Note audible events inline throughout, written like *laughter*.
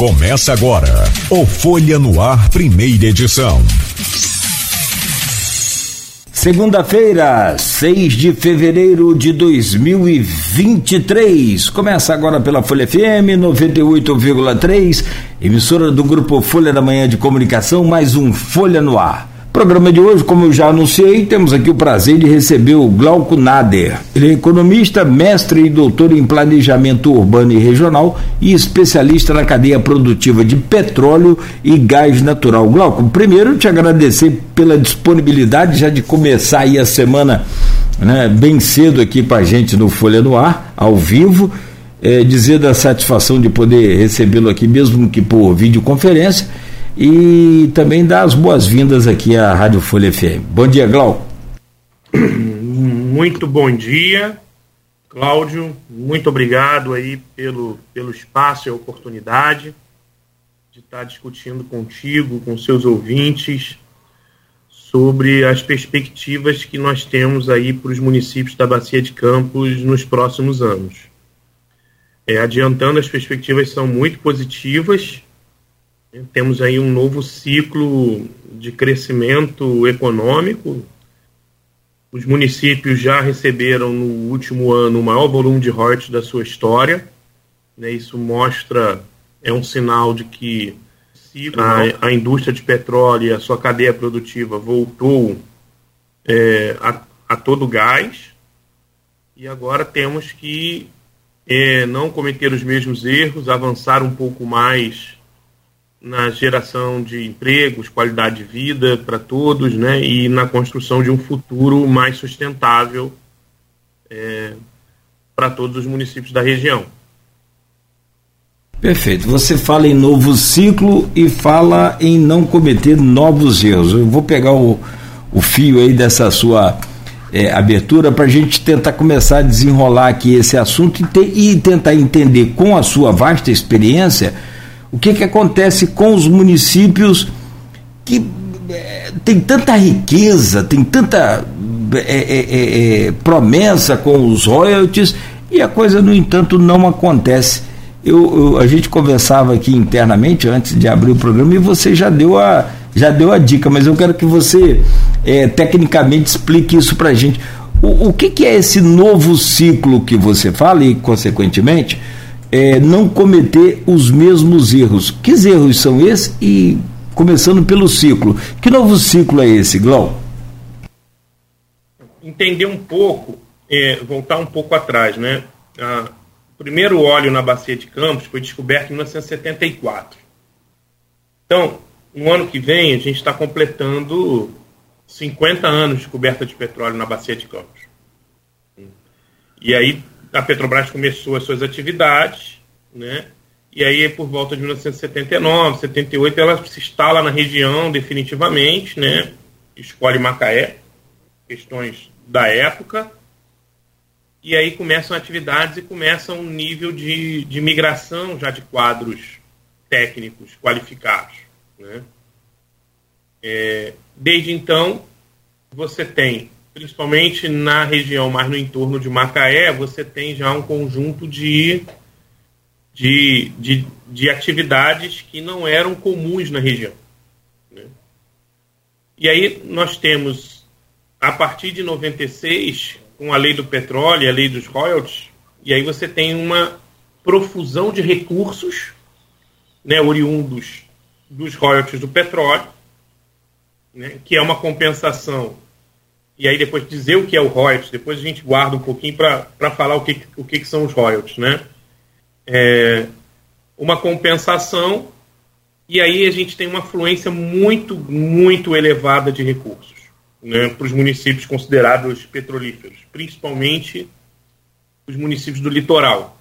Começa agora o Folha no Ar, primeira edição. Segunda-feira, 6 de fevereiro de 2023. Começa agora pela Folha FM 98,3, emissora do grupo Folha da Manhã de Comunicação, mais um Folha no Ar. Programa de hoje, como eu já anunciei, temos aqui o prazer de receber o Glauco Nader. Ele é economista, mestre e doutor em planejamento urbano e regional e especialista na cadeia produtiva de petróleo e gás natural. Glauco, primeiro te agradecer pela disponibilidade já de começar aí a semana né, bem cedo aqui com a gente no Folha no Ar, ao vivo. É, dizer da satisfação de poder recebê-lo aqui, mesmo que por videoconferência e também dar as boas-vindas aqui à Rádio Folha FM. Bom dia, Glau. Muito bom dia, Cláudio. Muito obrigado aí pelo, pelo espaço e a oportunidade de estar discutindo contigo, com seus ouvintes, sobre as perspectivas que nós temos aí para os municípios da Bacia de Campos nos próximos anos. É, adiantando, as perspectivas são muito positivas temos aí um novo ciclo de crescimento econômico. Os municípios já receberam no último ano o maior volume de royalties da sua história. Né? Isso mostra, é um sinal de que a, a indústria de petróleo e a sua cadeia produtiva voltou é, a, a todo gás. E agora temos que é, não cometer os mesmos erros, avançar um pouco mais na geração de empregos, qualidade de vida para todos, né, e na construção de um futuro mais sustentável é, para todos os municípios da região. Perfeito. Você fala em novo ciclo e fala em não cometer novos erros. Eu vou pegar o, o fio aí dessa sua é, abertura para a gente tentar começar a desenrolar aqui esse assunto e, ter, e tentar entender com a sua vasta experiência o que, que acontece com os municípios que é, tem tanta riqueza, tem tanta é, é, promessa com os royalties e a coisa, no entanto, não acontece. Eu, eu, a gente conversava aqui internamente antes de abrir o programa e você já deu a, já deu a dica, mas eu quero que você tecnicamente explique isso para a gente. O, o que, que, é esse novo ciclo que você fala e, consequentemente, é, não cometer os mesmos erros. Que erros são esses? E começando pelo ciclo. Que novo ciclo é esse, Glau? Entender um pouco, é, voltar um pouco atrás, né? O primeiro óleo na bacia de Campos foi descoberto em 1974. Então, no ano que vem, a gente está completando 50 anos de descoberta de petróleo na bacia de Campos. E aí a Petrobras começou as suas atividades, né? E aí, por volta de 1979, 78, ela se instala na região definitivamente, né? Escolhe Macaé, questões da época. E aí começam atividades e começa um nível de, de migração já de quadros técnicos qualificados. Né? É, desde então, você tem principalmente na região mais no entorno de Macaé, você tem já um conjunto de, de, de, de atividades que não eram comuns na região. Né? E aí nós temos, a partir de 96, com a lei do petróleo, a lei dos royalties, e aí você tem uma profusão de recursos né, oriundos dos royalties do petróleo, né, que é uma compensação e aí depois dizer o que é o royalties, depois a gente guarda um pouquinho para falar o, que, o que, que são os royalties, né? É, uma compensação e aí a gente tem uma fluência muito, muito elevada de recursos né, para os municípios considerados petrolíferos, principalmente os municípios do litoral.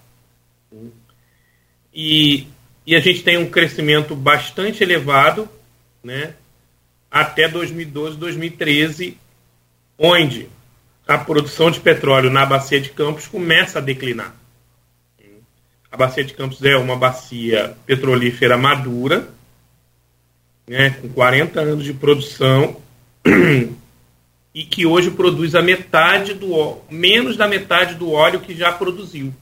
E, e a gente tem um crescimento bastante elevado né, até 2012, 2013, onde a produção de petróleo na bacia de Campos começa a declinar. A bacia de Campos é uma bacia petrolífera madura, né, com 40 anos de produção, *clears throat* e que hoje produz a metade do menos da metade do óleo que já produziu.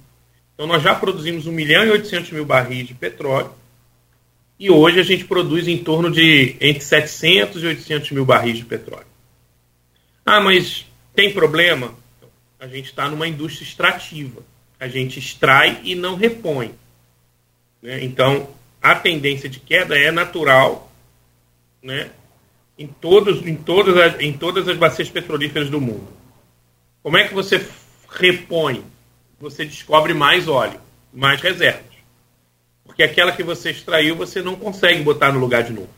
Então nós já produzimos 1 milhão e 800 mil barris de petróleo e hoje a gente produz em torno de entre 700 e 800 mil barris de petróleo. Ah, mas tem problema? A gente está numa indústria extrativa. A gente extrai e não repõe. Né? Então, a tendência de queda é natural né? em, todos, em, todas as, em todas as bacias petrolíferas do mundo. Como é que você repõe? Você descobre mais óleo, mais reservas. Porque aquela que você extraiu, você não consegue botar no lugar de novo.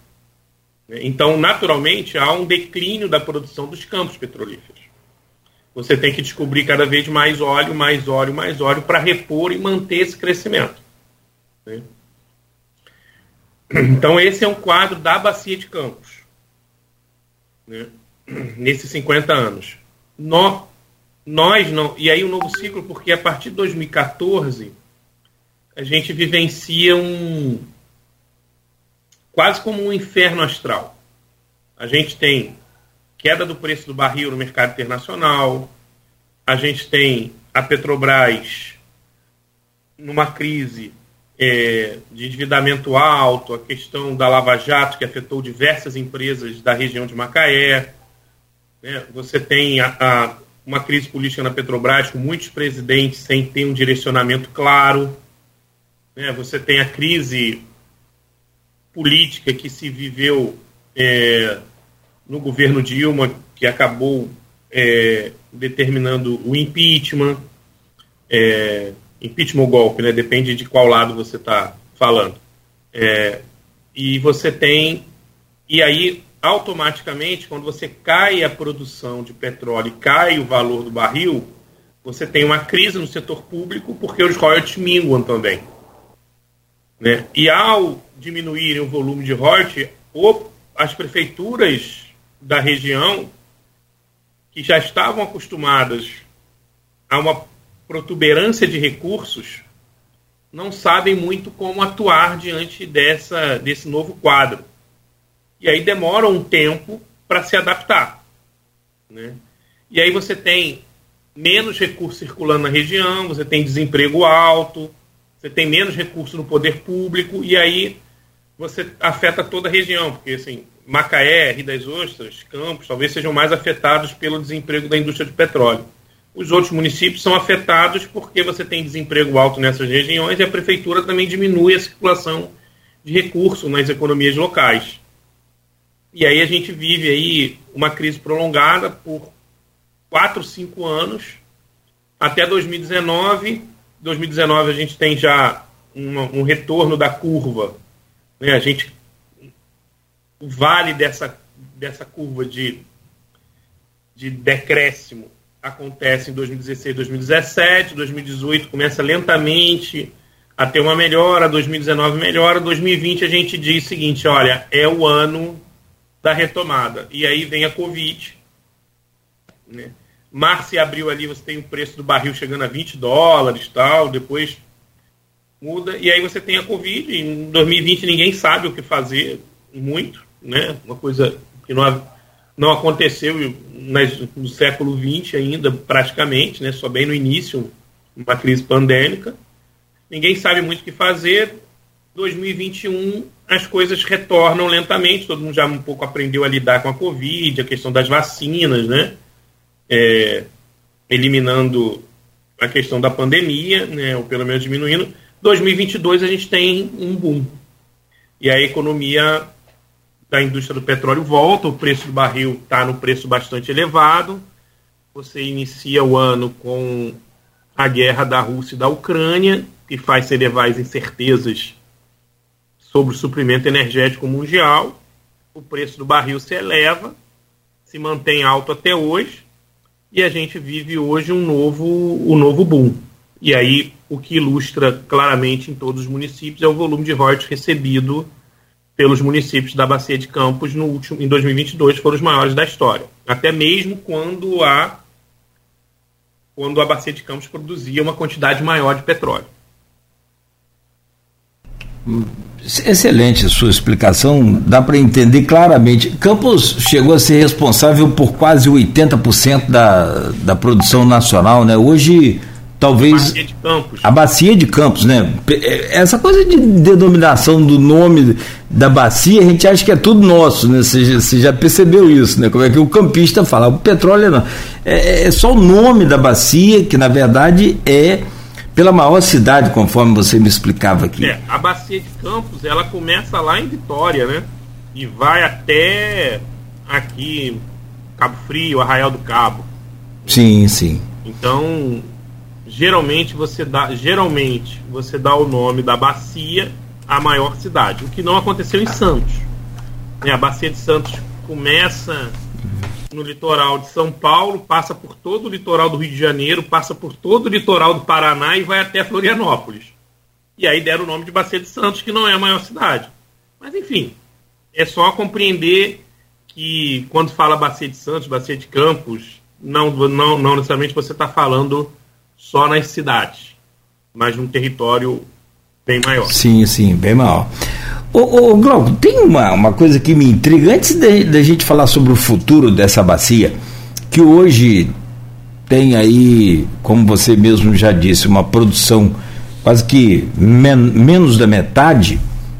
Então, naturalmente, há um declínio da produção dos campos petrolíferos. Você tem que descobrir cada vez mais óleo, mais óleo, mais óleo para repor e manter esse crescimento. Né? Então, esse é um quadro da Bacia de Campos, né? nesses 50 anos. Nós, não. E aí, o um novo ciclo, porque a partir de 2014, a gente vivencia um. Quase como um inferno astral. A gente tem queda do preço do barril no mercado internacional, a gente tem a Petrobras numa crise é, de endividamento alto, a questão da Lava Jato, que afetou diversas empresas da região de Macaé. Né? Você tem a, a, uma crise política na Petrobras, com muitos presidentes sem ter um direcionamento claro. Né? Você tem a crise política que se viveu é, no governo Dilma, que acabou é, determinando o impeachment. É, impeachment ou golpe, né? Depende de qual lado você está falando. É, e você tem. E aí, automaticamente, quando você cai a produção de petróleo e cai o valor do barril, você tem uma crise no setor público porque os royalties minguam também. Né? E ao diminuírem o volume de royalties, as prefeituras da região, que já estavam acostumadas a uma protuberância de recursos não sabem muito como atuar diante dessa, desse novo quadro. E aí demora um tempo para se adaptar. Né? E aí você tem menos recursos circulando na região, você tem desemprego alto, você tem menos recursos no poder público, e aí você afeta toda a região, porque assim, Macaé, Rio das Ostras, Campos, talvez sejam mais afetados pelo desemprego da indústria de petróleo. Os outros municípios são afetados porque você tem desemprego alto nessas regiões e a prefeitura também diminui a circulação de recursos nas economias locais. E aí a gente vive aí uma crise prolongada por quatro, cinco anos, até 2019. 2019 a gente tem já um retorno da curva. Né? A gente o vale dessa, dessa curva de, de decréscimo acontece em 2016, 2017, 2018 começa lentamente a ter uma melhora, 2019 melhora, 2020 a gente diz o seguinte, olha, é o ano da retomada. E aí vem a Covid. Né? Março e abril ali você tem o preço do barril chegando a 20 dólares tal, depois muda, e aí você tem a Covid, em 2020 ninguém sabe o que fazer muito, né? Uma coisa que não não aconteceu no século XX ainda, praticamente, né, só bem no início, uma crise pandêmica. Ninguém sabe muito o que fazer. 2021 as coisas retornam lentamente, todo mundo já um pouco aprendeu a lidar com a Covid, a questão das vacinas, né? É, eliminando a questão da pandemia, né, ou pelo menos diminuindo. 2022 a gente tem um boom. E a economia da indústria do petróleo volta, o preço do barril está no preço bastante elevado. Você inicia o ano com a guerra da Rússia e da Ucrânia, que faz se elevar as incertezas sobre o suprimento energético mundial. O preço do barril se eleva, se mantém alto até hoje, e a gente vive hoje um novo, um novo boom. E aí, o que ilustra claramente em todos os municípios é o volume de royalties recebido pelos municípios da Bacia de Campos no último, em 2022 foram os maiores da história. Até mesmo quando a, quando a Bacia de Campos produzia uma quantidade maior de petróleo. Excelente a sua explicação, dá para entender claramente. Campos chegou a ser responsável por quase 80% da, da produção nacional, né? Hoje talvez a bacia de Campos, a bacia de Campos, né? É, essa coisa de denominação do nome da bacia, a gente acha que é tudo nosso, né? Você, você já percebeu isso, né? Como é que o campista fala, o petróleo não. É, é só o nome da bacia que na verdade é pela maior cidade, conforme você me explicava aqui. É, a bacia de Campos, ela começa lá em Vitória, né? E vai até aqui Cabo Frio, Arraial do Cabo. Sim, sim. Então, geralmente você dá, geralmente você dá o nome da bacia à maior cidade, o que não aconteceu em Santos. A bacia de Santos começa no litoral de São Paulo, passa por todo o litoral do Rio de Janeiro, passa por todo o litoral do Paraná e vai até Florianópolis. E aí deram o nome de Bacia de Santos, que não é a maior cidade. Mas enfim, é só compreender que quando fala Bacia de Santos, Bacia de Campos, não, não, não necessariamente você está falando só nas cidades, mas num território bem maior. Sim, sim, bem maior. Ô, ô Glauco, tem uma, uma coisa que me intriga, antes da gente falar sobre o futuro dessa bacia, que hoje tem aí, como você mesmo já disse, uma produção quase que men menos da metade,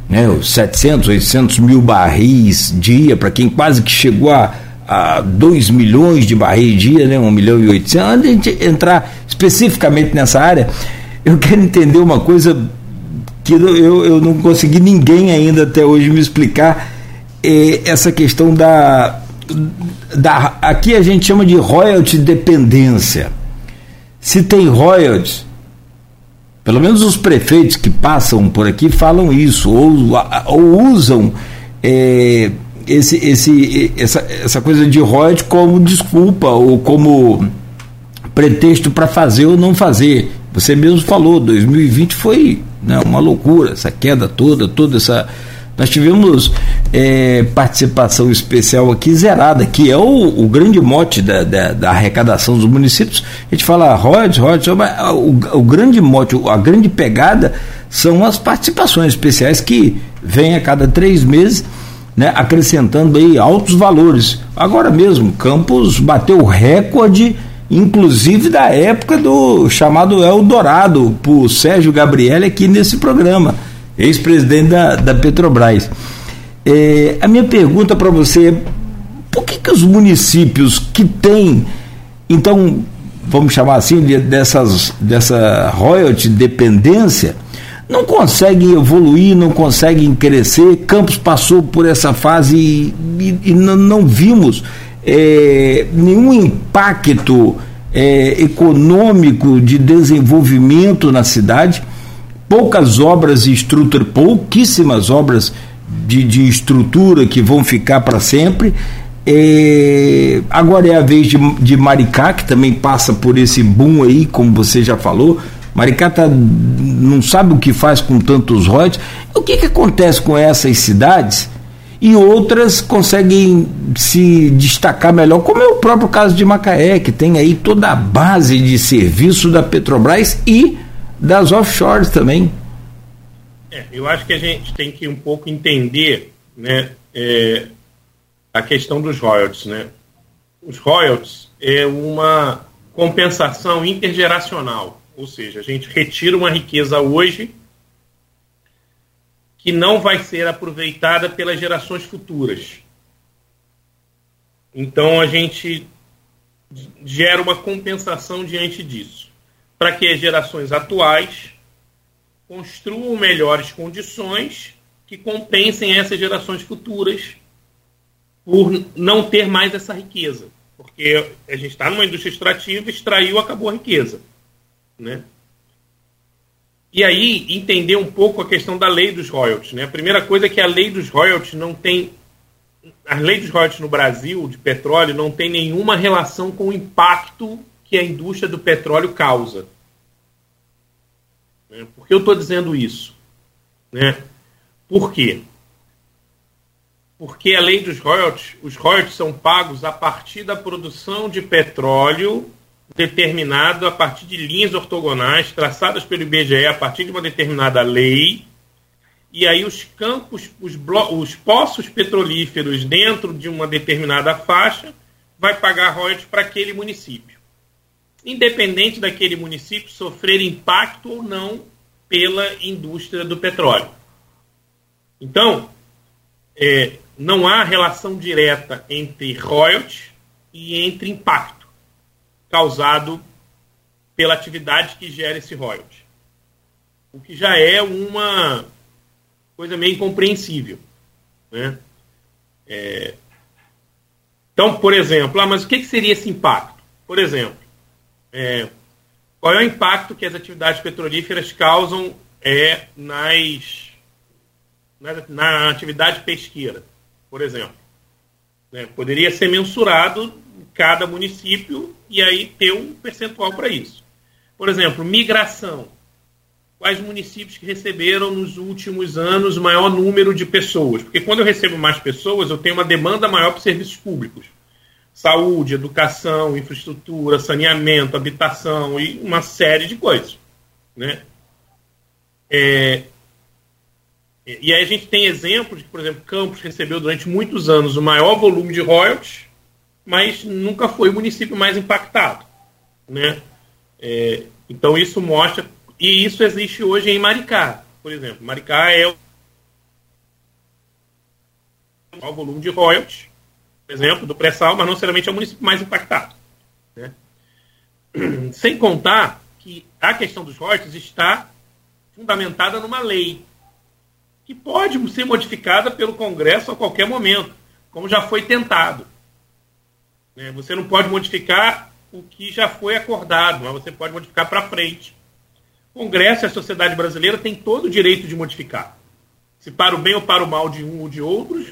né, 700, 800 mil barris dia, para quem quase que chegou a a 2 milhões de barris dia, né, 1 milhão e 800. Antes de a gente entrar especificamente nessa área, eu quero entender uma coisa que eu, eu não consegui ninguém ainda até hoje me explicar, é essa questão da, da. Aqui a gente chama de royalty dependência. Se tem royalties, pelo menos os prefeitos que passam por aqui falam isso, ou, ou usam. É, esse, esse, essa, essa coisa de royalties como desculpa ou como pretexto para fazer ou não fazer. Você mesmo falou, 2020 foi né, uma loucura, essa queda toda, toda essa. Nós tivemos é, participação especial aqui zerada, que é o, o grande mote da, da, da, arrecadação dos municípios. A gente fala royalties, mas o, o grande mote, a grande pegada são as participações especiais que vêm a cada três meses né, acrescentando aí altos valores. Agora mesmo, Campos bateu recorde, inclusive da época do chamado Eldorado, por Sérgio Gabriel aqui nesse programa, ex-presidente da, da Petrobras. É, a minha pergunta para você é, por que, que os municípios que têm, então, vamos chamar assim, dessas, dessa royalty dependência, não conseguem evoluir, não conseguem crescer. Campos passou por essa fase e, e, e não, vimos é, nenhum impacto é, econômico de desenvolvimento na cidade. Poucas obras de estrutura, pouquíssimas obras de, de estrutura que vão ficar para sempre. É, agora é a vez de, de Maricá, que também passa por esse boom aí, como você já falou Maricá tá, não sabe o que faz com tantos royalties. O que, que acontece com essas cidades? E outras conseguem se destacar melhor, como é o próprio caso de Macaé, que tem aí toda a base de serviço da Petrobras e das offshores também. É, eu acho que a gente tem que um pouco entender né, é, a questão dos royalties. Né? Os royalties é uma compensação intergeracional. Ou seja, a gente retira uma riqueza hoje que não vai ser aproveitada pelas gerações futuras. Então a gente gera uma compensação diante disso, para que as gerações atuais construam melhores condições que compensem essas gerações futuras por não ter mais essa riqueza. Porque a gente está numa indústria extrativa, extraiu, acabou a riqueza. Né? E aí, entender um pouco a questão da lei dos royalties. Né? A primeira coisa é que a lei dos royalties não tem. A lei dos royalties no Brasil, de petróleo, não tem nenhuma relação com o impacto que a indústria do petróleo causa. Né? Por que eu estou dizendo isso? Né? Por quê? Porque a lei dos royalties, os royalties são pagos a partir da produção de petróleo determinado a partir de linhas ortogonais traçadas pelo IBGE a partir de uma determinada lei. E aí os campos, os, os poços petrolíferos dentro de uma determinada faixa vai pagar royalties para aquele município. independente daquele município sofrer impacto ou não pela indústria do petróleo. Então, é, não há relação direta entre royalties e entre impacto causado pela atividade que gera esse royalty. O que já é uma coisa meio incompreensível. Né? É... Então, por exemplo, ah, mas o que, que seria esse impacto? Por exemplo, é, qual é o impacto que as atividades petrolíferas causam é, nas, na, na atividade pesqueira, por exemplo? É, poderia ser mensurado cada município e aí ter um percentual para isso. Por exemplo, migração. Quais municípios que receberam nos últimos anos o maior número de pessoas? Porque quando eu recebo mais pessoas, eu tenho uma demanda maior por serviços públicos saúde, educação, infraestrutura, saneamento, habitação e uma série de coisas. Né? É, e aí a gente tem exemplos por exemplo, Campos recebeu durante muitos anos o maior volume de royalties, mas nunca foi o município mais impactado. Né? É, então isso mostra, e isso existe hoje em Maricá, por exemplo. Maricá é o maior volume de royalties, por exemplo, do pré-sal, mas não necessariamente é o município mais impactado. Né? *clears throat* Sem contar que a questão dos royalties está fundamentada numa lei que pode ser modificada pelo Congresso a qualquer momento, como já foi tentado. Né? Você não pode modificar o que já foi acordado, mas você pode modificar para frente. O Congresso e a sociedade brasileira têm todo o direito de modificar. Se para o bem ou para o mal de um ou de outros,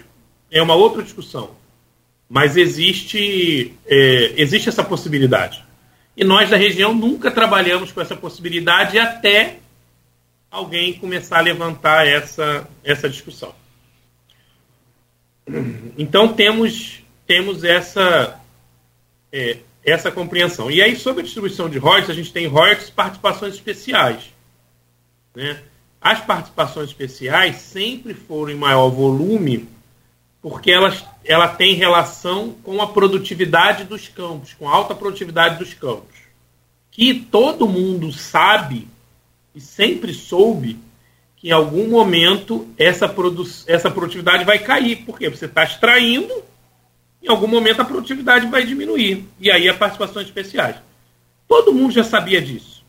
é uma outra discussão. Mas existe, é, existe essa possibilidade. E nós da região nunca trabalhamos com essa possibilidade até alguém começar a levantar essa, essa discussão. Então temos, temos essa, é, essa compreensão. E aí, sobre a distribuição de royalties, a gente tem royalties participações especiais. Né? As participações especiais sempre foram em maior volume porque elas, ela tem relação com a produtividade dos campos, com a alta produtividade dos campos. Que todo mundo sabe e sempre soube que em algum momento essa, produ essa produtividade vai cair. Porque você está extraindo, em algum momento a produtividade vai diminuir. E aí a participações especiais. Todo mundo já sabia disso.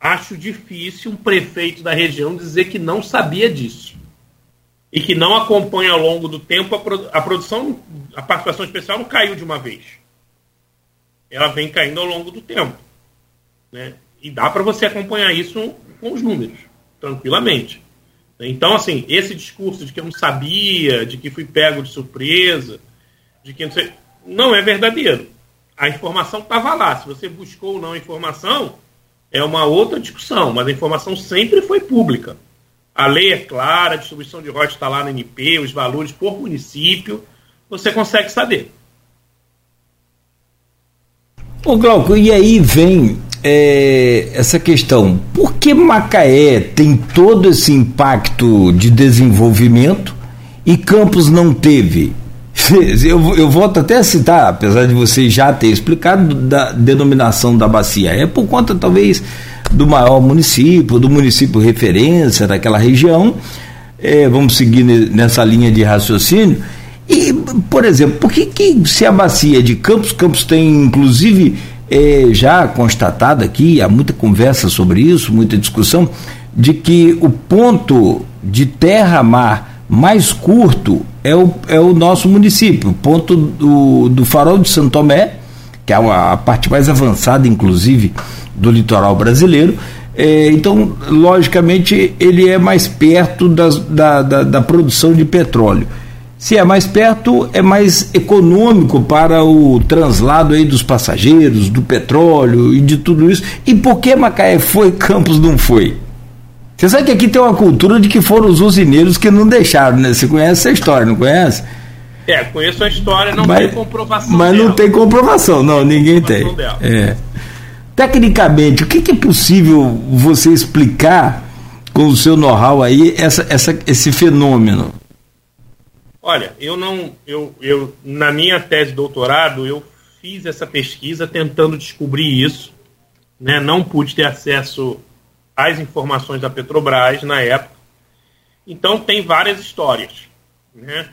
Acho difícil um prefeito da região dizer que não sabia disso e que não acompanha ao longo do tempo a produção, a participação especial não caiu de uma vez. Ela vem caindo ao longo do tempo. Né? E dá para você acompanhar isso com os números, tranquilamente. Então, assim, esse discurso de que eu não sabia, de que fui pego de surpresa, de que não sei. Não é verdadeiro. A informação estava lá. Se você buscou ou não a informação, é uma outra discussão, mas a informação sempre foi pública. A lei é clara, a distribuição de royalties está lá no NP, os valores por município, você consegue saber. Ô Glauco, e aí vem é, essa questão: por que Macaé tem todo esse impacto de desenvolvimento e Campos não teve? Eu, eu volto até a citar, apesar de você já ter explicado da denominação da bacia, é por conta talvez do maior município, do município referência daquela região. É, vamos seguir nessa linha de raciocínio. E, por exemplo, por que, que se a bacia de Campos, Campos tem inclusive é, já constatado aqui, há muita conversa sobre isso, muita discussão, de que o ponto de terra-mar mais curto é o, é o nosso município, ponto do, do farol de Santo Tomé, que é a, a parte mais avançada, inclusive, do litoral brasileiro. É, então, logicamente, ele é mais perto das, da, da, da, produção de petróleo. Se é mais perto, é mais econômico para o translado aí dos passageiros, do petróleo e de tudo isso. E por que Macaé foi, Campos não foi? Você sabe que aqui tem uma cultura de que foram os usineiros que não deixaram, né? Você conhece essa história, não conhece? É, conheço a história, não mas, tem comprovação. Mas dela. não tem comprovação, não, ninguém tem. É. Tecnicamente, o que, que, é possível você explicar com o seu know-how aí essa, essa, esse fenômeno? Olha, eu não, eu, eu na minha tese de doutorado eu fiz essa pesquisa tentando descobrir isso, né? não pude ter acesso às informações da Petrobras na época. Então tem várias histórias, né?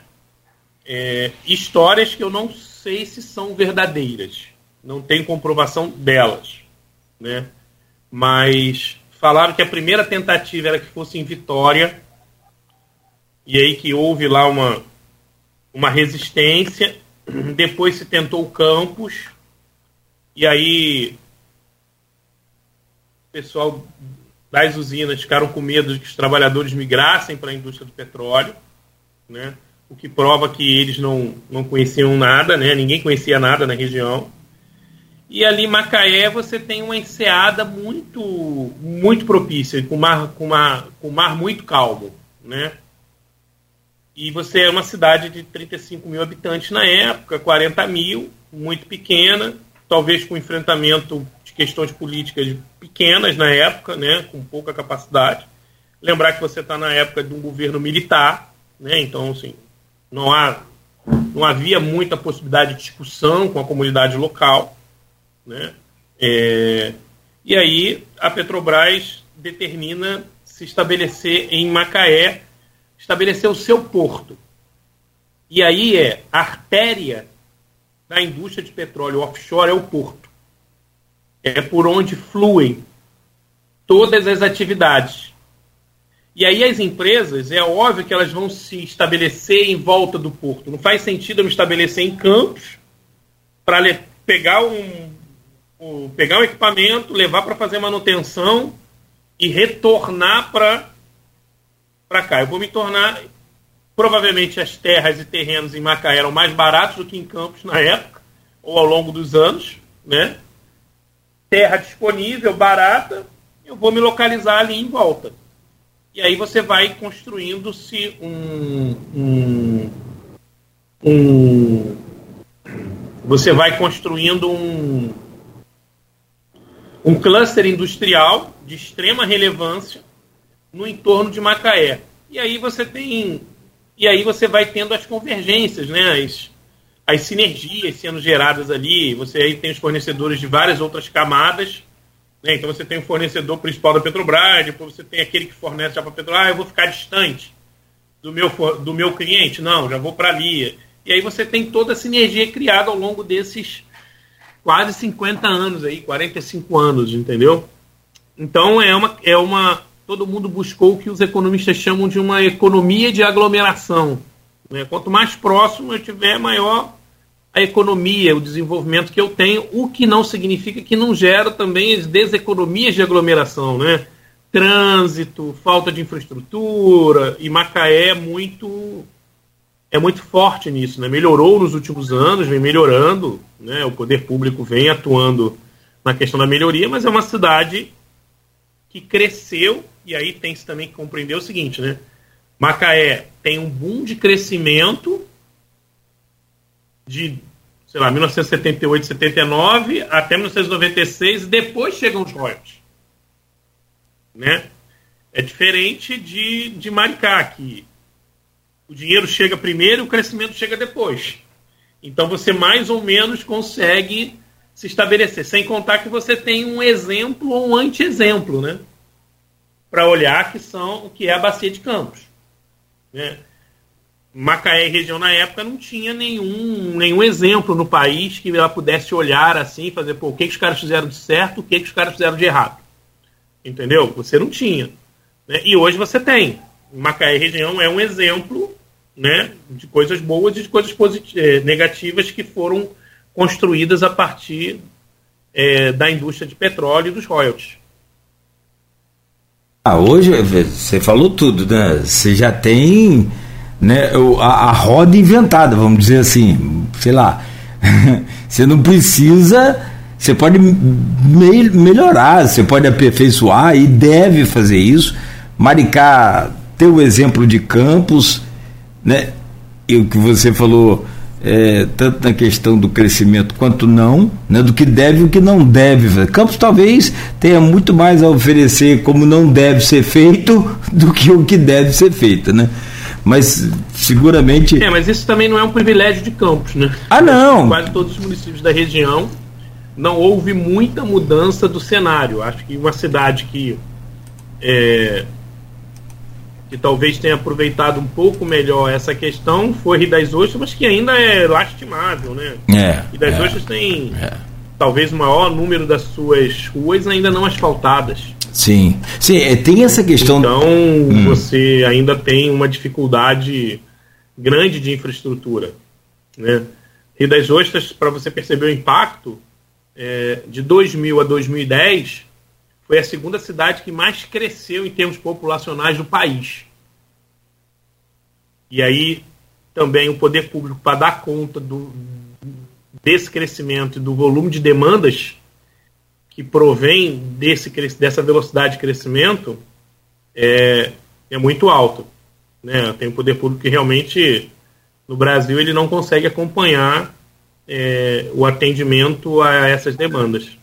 É, histórias que eu não sei se são verdadeiras, não tenho comprovação delas, né? Mas falaram que a primeira tentativa era que fosse em Vitória e aí que houve lá uma uma resistência. *clears throat* Depois se tentou o campus e aí o pessoal das usinas ficaram com medo de que os trabalhadores migrassem para a indústria do petróleo, né? o que prova que eles não, não conheciam nada, né? ninguém conhecia nada na região. E ali em Macaé você tem uma enseada muito muito propícia, com mar, com, mar, com mar muito calmo. Né? E você é uma cidade de 35 mil habitantes na época, 40 mil, muito pequena, talvez com enfrentamento de questões políticas pequenas na época, né, com pouca capacidade. Lembrar que você está na época de um governo militar, né, então assim, não, há, não havia muita possibilidade de discussão com a comunidade local. Né, é, e aí a Petrobras determina se estabelecer em Macaé, estabelecer o seu porto. E aí é a artéria da indústria de petróleo offshore é o porto é por onde fluem todas as atividades. E aí as empresas, é óbvio que elas vão se estabelecer em volta do porto. Não faz sentido eu me estabelecer em campos para pegar um, um, pegar um equipamento, levar para fazer manutenção e retornar para cá. Eu vou me tornar provavelmente as terras e terrenos em Macaé eram mais baratos do que em Campos na época ou ao longo dos anos, né? Terra disponível, barata, eu vou me localizar ali em volta. E aí você vai construindo-se um, um, um, Você vai construindo um, um cluster industrial de extrema relevância no entorno de Macaé. E aí você tem. E aí você vai tendo as convergências, né? As, as sinergias sendo geradas ali. Você aí tem os fornecedores de várias outras camadas. Né? Então você tem o fornecedor principal da Petrobras, depois você tem aquele que fornece já para a Petrobras. Ah, eu vou ficar distante do meu, do meu cliente. Não, já vou para ali. E aí você tem toda a sinergia criada ao longo desses quase 50 anos aí, 45 anos, entendeu? Então é uma, é uma. Todo mundo buscou o que os economistas chamam de uma economia de aglomeração. Né? Quanto mais próximo eu tiver, maior a economia, o desenvolvimento que eu tenho, o que não significa que não gera também as deseconomias de aglomeração, né? Trânsito, falta de infraestrutura, e Macaé é muito é muito forte nisso, né? Melhorou nos últimos anos, vem melhorando, né? O poder público vem atuando na questão da melhoria, mas é uma cidade que cresceu e aí tem-se também que compreender o seguinte, né? Macaé tem um boom de crescimento de, sei lá, 1978, 79 até 1996, e depois chegam os royalties. Né? É diferente de, de Maricá, que o dinheiro chega primeiro e o crescimento chega depois. Então você mais ou menos consegue se estabelecer, sem contar que você tem um exemplo ou um anti-exemplo, né? Para olhar que são o que é a bacia de Campos. Né? Macaé e região na época não tinha nenhum, nenhum exemplo no país que ela pudesse olhar assim e fazer, pô, o que, que os caras fizeram de certo, o que, que os caras fizeram de errado. Entendeu? Você não tinha. Né? E hoje você tem. Macaé e região é um exemplo né, de coisas boas e de coisas eh, negativas que foram construídas a partir é, da indústria de petróleo e dos royalties. Ah, hoje você falou tudo, né? Você já tem né, a, a roda inventada, vamos dizer assim, sei lá. *laughs* você não precisa, você pode me, melhorar, você pode aperfeiçoar e deve fazer isso. Maricá tem o exemplo de Campos, né? E o que você falou é, tanto na questão do crescimento quanto não, né, do que deve e o que não deve. Campos talvez tenha muito mais a oferecer como não deve ser feito *laughs* do que o que deve ser feito, né? mas seguramente. É, mas isso também não é um privilégio de Campos, né? Ah, não! Quase todos os municípios da região não houve muita mudança do cenário. Acho que uma cidade que é, que talvez tenha aproveitado um pouco melhor essa questão foi das Ostras, mas que ainda é lastimável, né? É, Rio das é, Ostras tem é. talvez o maior número das suas ruas ainda não asfaltadas. Sim, sim, é, tem essa questão. Então hum. você ainda tem uma dificuldade grande de infraestrutura, né? Rio das Ostras, para você perceber o impacto, é, de 2000 a 2010 foi a segunda cidade que mais cresceu em termos populacionais do país. E aí também o poder público, para dar conta do, desse crescimento e do volume de demandas que provém desse, dessa velocidade de crescimento, é, é muito alto. Né? Tem um poder público que realmente, no Brasil, ele não consegue acompanhar é, o atendimento a essas demandas.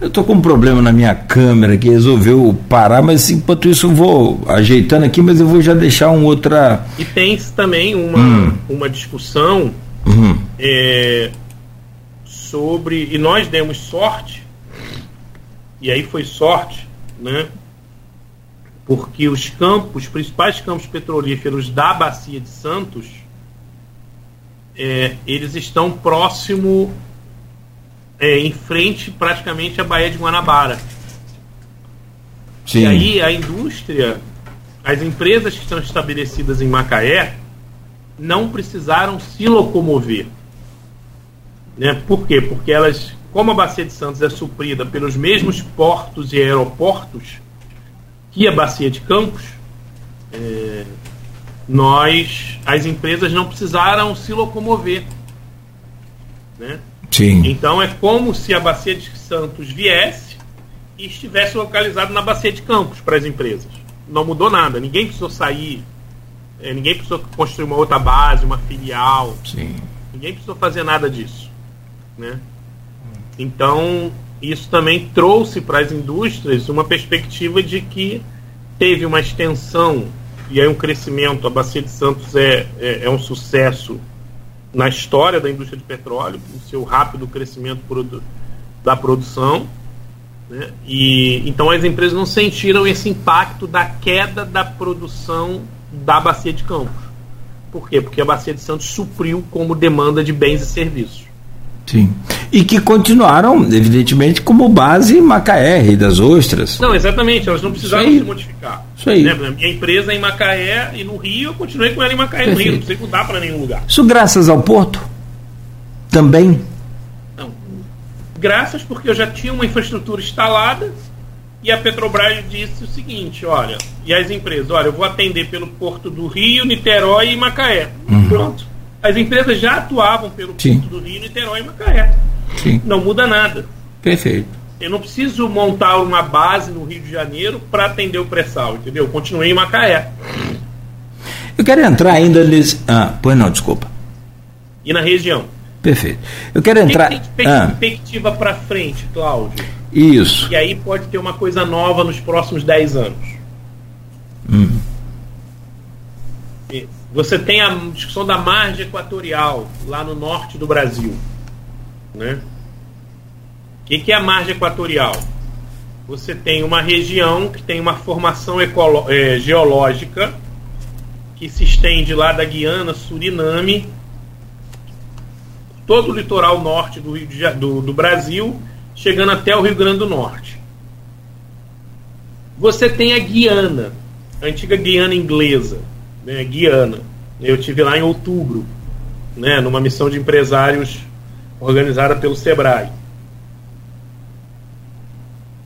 Eu estou com um problema na minha câmera que resolveu parar, mas enquanto isso eu vou ajeitando aqui, mas eu vou já deixar um outra. E tem também uma, hum. uma discussão uhum. é, sobre. E nós demos sorte, e aí foi sorte, né? Porque os campos, os principais campos petrolíferos da Bacia de Santos, é, eles estão próximo é, em frente praticamente à Baía de Guanabara. Sim. E aí a indústria, as empresas que estão estabelecidas em Macaé, não precisaram se locomover. Né? Por quê? Porque elas, como a Bacia de Santos é suprida pelos mesmos portos e aeroportos que a Bacia de Campos, é, nós, as empresas não precisaram se locomover. Né? Sim. Então é como se a Bacia de Santos viesse e estivesse localizado na Bacia de Campos para as empresas. Não mudou nada, ninguém precisou sair, é, ninguém precisou construir uma outra base, uma filial. Sim. Ninguém precisou fazer nada disso. Né? Então, isso também trouxe para as indústrias uma perspectiva de que teve uma extensão e aí um crescimento. A Bacia de Santos é, é, é um sucesso na história da indústria de petróleo, o seu rápido crescimento da produção. Né? E então as empresas não sentiram esse impacto da queda da produção da bacia de Campos. Por quê? Porque a bacia de Santos supriu como demanda de bens e serviços. Sim. E que continuaram, evidentemente, como base Macaé, Rei das Ostras. Não, exatamente, elas não precisaram se modificar. Isso aí. Né? Minha empresa é em Macaé e no Rio, eu continuei com ela em Macaé Perfeito. no Rio, não precisei mudar para nenhum lugar. Isso graças ao Porto? Também? Não. Graças porque eu já tinha uma infraestrutura instalada e a Petrobras disse o seguinte: olha, e as empresas, olha, eu vou atender pelo Porto do Rio, Niterói e Macaé. Uhum. Pronto as empresas já atuavam pelo Sim. Porto do Rio, Niterói e Macaé. Sim. Não muda nada. Perfeito. Eu não preciso montar uma base no Rio de Janeiro para atender o pré-sal, entendeu? Eu continuei em Macaé. Eu quero entrar ainda nesse. Ah, pois não, desculpa. E na região. Perfeito. Eu quero entrar. Que tem ah. perspectiva para frente, Cláudio? Isso. E aí pode ter uma coisa nova nos próximos 10 anos. Hum. Você tem a discussão da margem equatorial lá no norte do Brasil. Né? O que, que é a margem equatorial? Você tem uma região que tem uma formação é, geológica que se estende lá da Guiana, Suriname, todo o litoral norte do, de, do, do Brasil, chegando até o Rio Grande do Norte. Você tem a Guiana, a antiga Guiana inglesa, né, Guiana. Eu tive lá em outubro, né, numa missão de empresários organizada pelo Sebrae.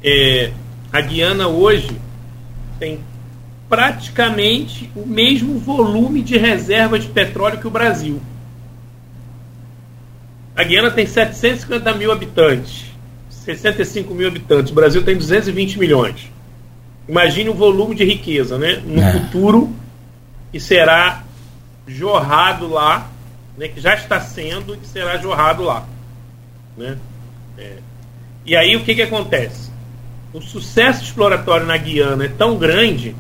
É, a Guiana hoje tem praticamente o mesmo volume de reserva de petróleo que o Brasil. A Guiana tem 750 mil habitantes, 65 mil habitantes. O Brasil tem 220 milhões. Imagine o volume de riqueza, né? No é. futuro, que será jorrado lá, né, que já está sendo e que será jorrado lá. Né? É. E aí o que, que acontece? O sucesso exploratório na Guiana é tão grande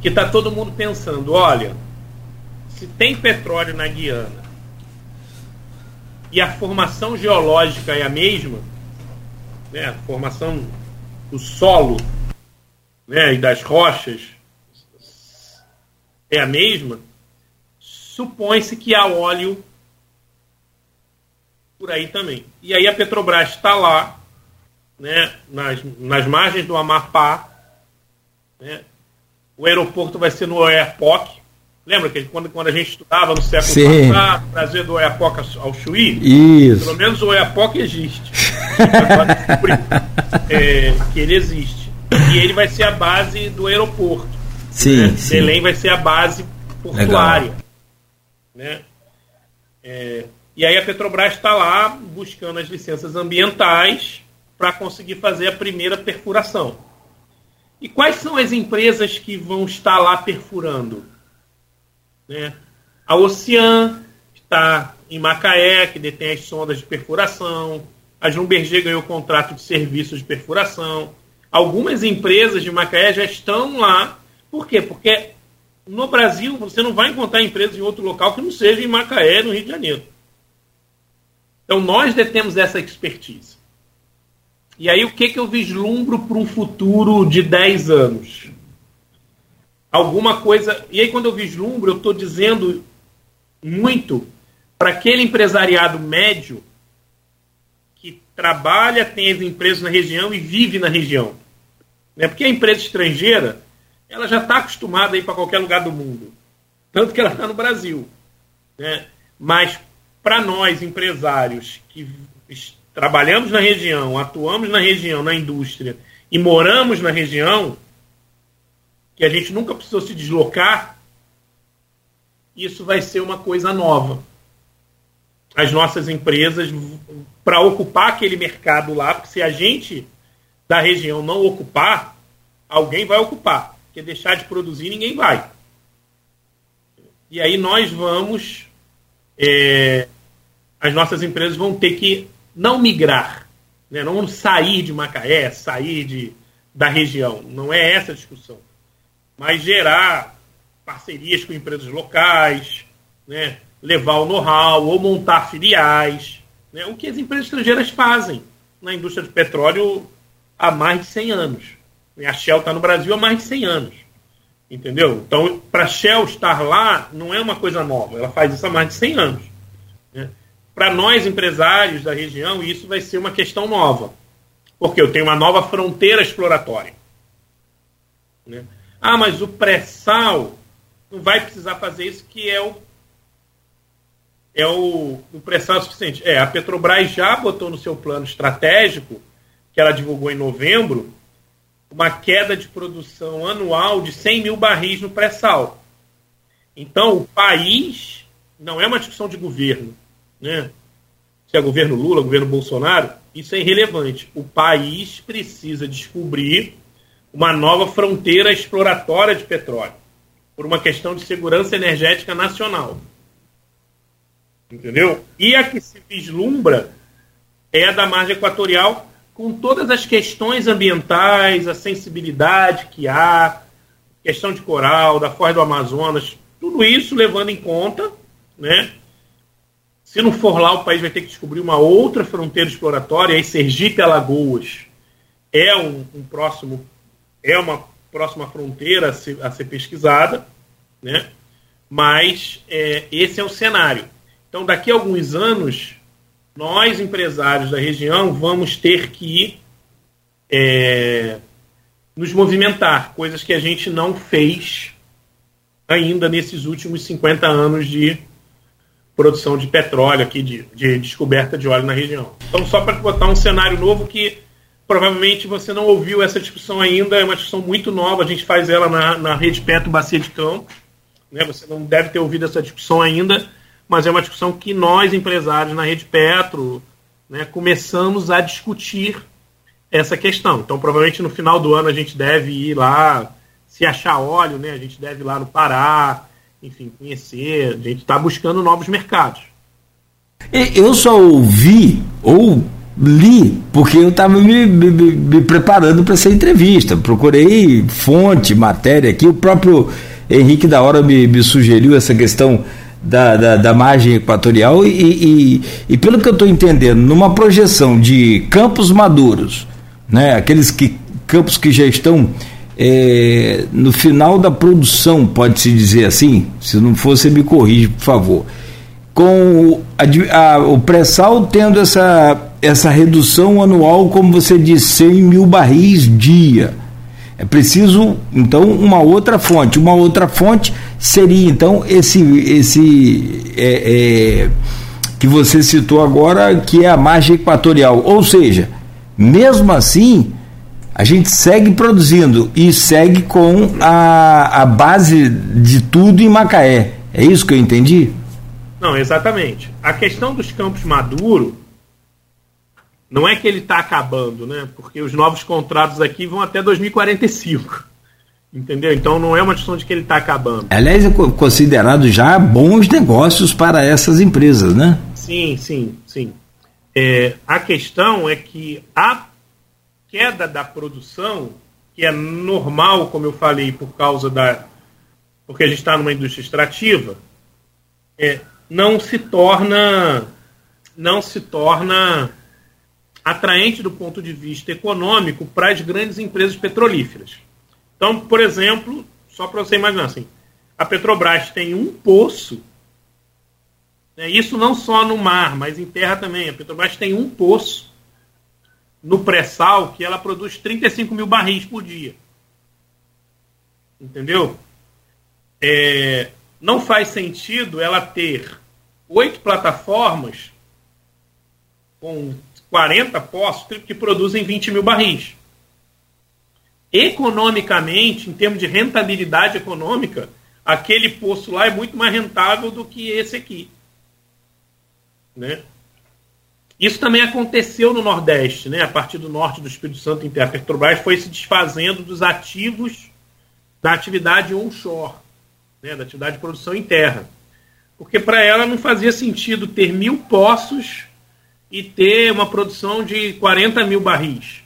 que está todo mundo pensando, olha, se tem petróleo na Guiana e a formação geológica é a mesma, né, a formação do solo né, e das rochas é a mesma, supõe-se que há óleo por aí também. E aí a Petrobras está lá, né, nas, nas margens do Amapá, né, o aeroporto vai ser no Oiapoque. Lembra que quando, quando a gente estudava no século Sim. passado, é do Oiapoque ao Chuí? Isso. Pelo menos o Oiapoque existe. é, que ele existe. E ele vai ser a base do aeroporto. Sim, né? sim. Belém vai ser a base portuária. Né? É, e aí a Petrobras está lá buscando as licenças ambientais para conseguir fazer a primeira perfuração. E quais são as empresas que vão estar lá perfurando? Né? A Ocean, que está em Macaé, que detém as sondas de perfuração. A Schlumberger ganhou contrato de serviços de perfuração. Algumas empresas de Macaé já estão lá. Por quê? Porque no Brasil você não vai encontrar empresas em outro local que não seja em Macaé, no Rio de Janeiro. Então nós detemos essa expertise. E aí o que, que eu vislumbro para um futuro de 10 anos? Alguma coisa. E aí quando eu vislumbro, eu estou dizendo muito para aquele empresariado médio que trabalha, tem as empresas na região e vive na região. Né? Porque a empresa estrangeira, ela já está acostumada a ir para qualquer lugar do mundo. Tanto que ela está no Brasil. Né? Mas para nós, empresários que trabalhamos na região, atuamos na região, na indústria e moramos na região, que a gente nunca precisou se deslocar, isso vai ser uma coisa nova. As nossas empresas, para ocupar aquele mercado lá, porque se a gente da região não ocupar, alguém vai ocupar. Porque deixar de produzir, ninguém vai. E aí nós vamos é, as nossas empresas vão ter que não migrar, né? não sair de Macaé, sair de, da região. Não é essa a discussão. Mas gerar parcerias com empresas locais, né? levar o know-how ou montar filiais. Né? O que as empresas estrangeiras fazem na indústria de petróleo há mais de 100 anos. A Shell está no Brasil há mais de 100 anos. Entendeu? Então, para a Shell estar lá, não é uma coisa nova. Ela faz isso há mais de 100 anos. Né? para nós empresários da região, isso vai ser uma questão nova. Porque eu tenho uma nova fronteira exploratória. Né? Ah, mas o pré-sal não vai precisar fazer isso, que é o é o, o pré-sal suficiente. É, a Petrobras já botou no seu plano estratégico, que ela divulgou em novembro, uma queda de produção anual de 100 mil barris no pré-sal. Então, o país não é uma discussão de governo né? se é governo Lula, governo Bolsonaro, isso é irrelevante. O país precisa descobrir uma nova fronteira exploratória de petróleo, por uma questão de segurança energética nacional. Entendeu? E a que se vislumbra é a da margem equatorial, com todas as questões ambientais, a sensibilidade que há, questão de coral, da Foz do Amazonas, tudo isso levando em conta, né? Se não for lá, o país vai ter que descobrir uma outra fronteira exploratória, aí Sergipe Alagoas é um, um próximo, é uma próxima fronteira a ser, a ser pesquisada, né? mas é, esse é o cenário. Então, daqui a alguns anos, nós, empresários da região, vamos ter que é, nos movimentar, coisas que a gente não fez ainda nesses últimos 50 anos de produção de petróleo aqui, de, de descoberta de óleo na região. Então, só para botar um cenário novo que provavelmente você não ouviu essa discussão ainda, é uma discussão muito nova, a gente faz ela na, na Rede Petro Bacia de Campo, né? você não deve ter ouvido essa discussão ainda, mas é uma discussão que nós, empresários na Rede Petro, né, começamos a discutir essa questão. Então, provavelmente no final do ano a gente deve ir lá, se achar óleo, né, a gente deve ir lá no Pará, enfim, conhecer, a gente está buscando novos mercados. Eu só ouvi, ou li, porque eu estava me, me, me, preparando para essa entrevista. Procurei fonte, matéria aqui. O próprio Henrique da Hora me, me sugeriu essa questão da, da, da margem equatorial e, e, e, pelo que eu estou entendendo, numa projeção de campos maduros, né, aqueles que, campos que já estão é, no final da produção, pode-se dizer assim, se não for, você me corrige, por favor. Com a, o pré-sal tendo essa, essa redução anual, como você disse, 100 mil barris dia. É preciso, então, uma outra fonte. Uma outra fonte seria, então, esse, esse é, é, que você citou agora, que é a margem equatorial. Ou seja, mesmo assim, a gente segue produzindo e segue com a, a base de tudo em Macaé. É isso que eu entendi? Não, exatamente. A questão dos campos maduros não é que ele está acabando, né? Porque os novos contratos aqui vão até 2045. Entendeu? Então não é uma questão de que ele está acabando. Aliás, é considerado já bons negócios para essas empresas, né? Sim, sim, sim. É, a questão é que a queda da produção, que é normal, como eu falei, por causa da. porque a gente está numa indústria extrativa, é, não se torna. não se torna atraente do ponto de vista econômico para as grandes empresas petrolíferas. Então, por exemplo, só para você imaginar assim, a Petrobras tem um poço, né, isso não só no mar, mas em terra também. A Petrobras tem um poço no pré-sal que ela produz 35 mil barris por dia. Entendeu? É, não faz sentido ela ter oito plataformas com 40 poços que produzem 20 mil barris. Economicamente, em termos de rentabilidade econômica, aquele poço lá é muito mais rentável do que esse aqui. Né? Isso também aconteceu no Nordeste, né? a partir do norte do Espírito Santo, a Petrobras foi se desfazendo dos ativos da atividade onshore, né? da atividade de produção em terra. Porque para ela não fazia sentido ter mil poços e ter uma produção de 40 mil barris.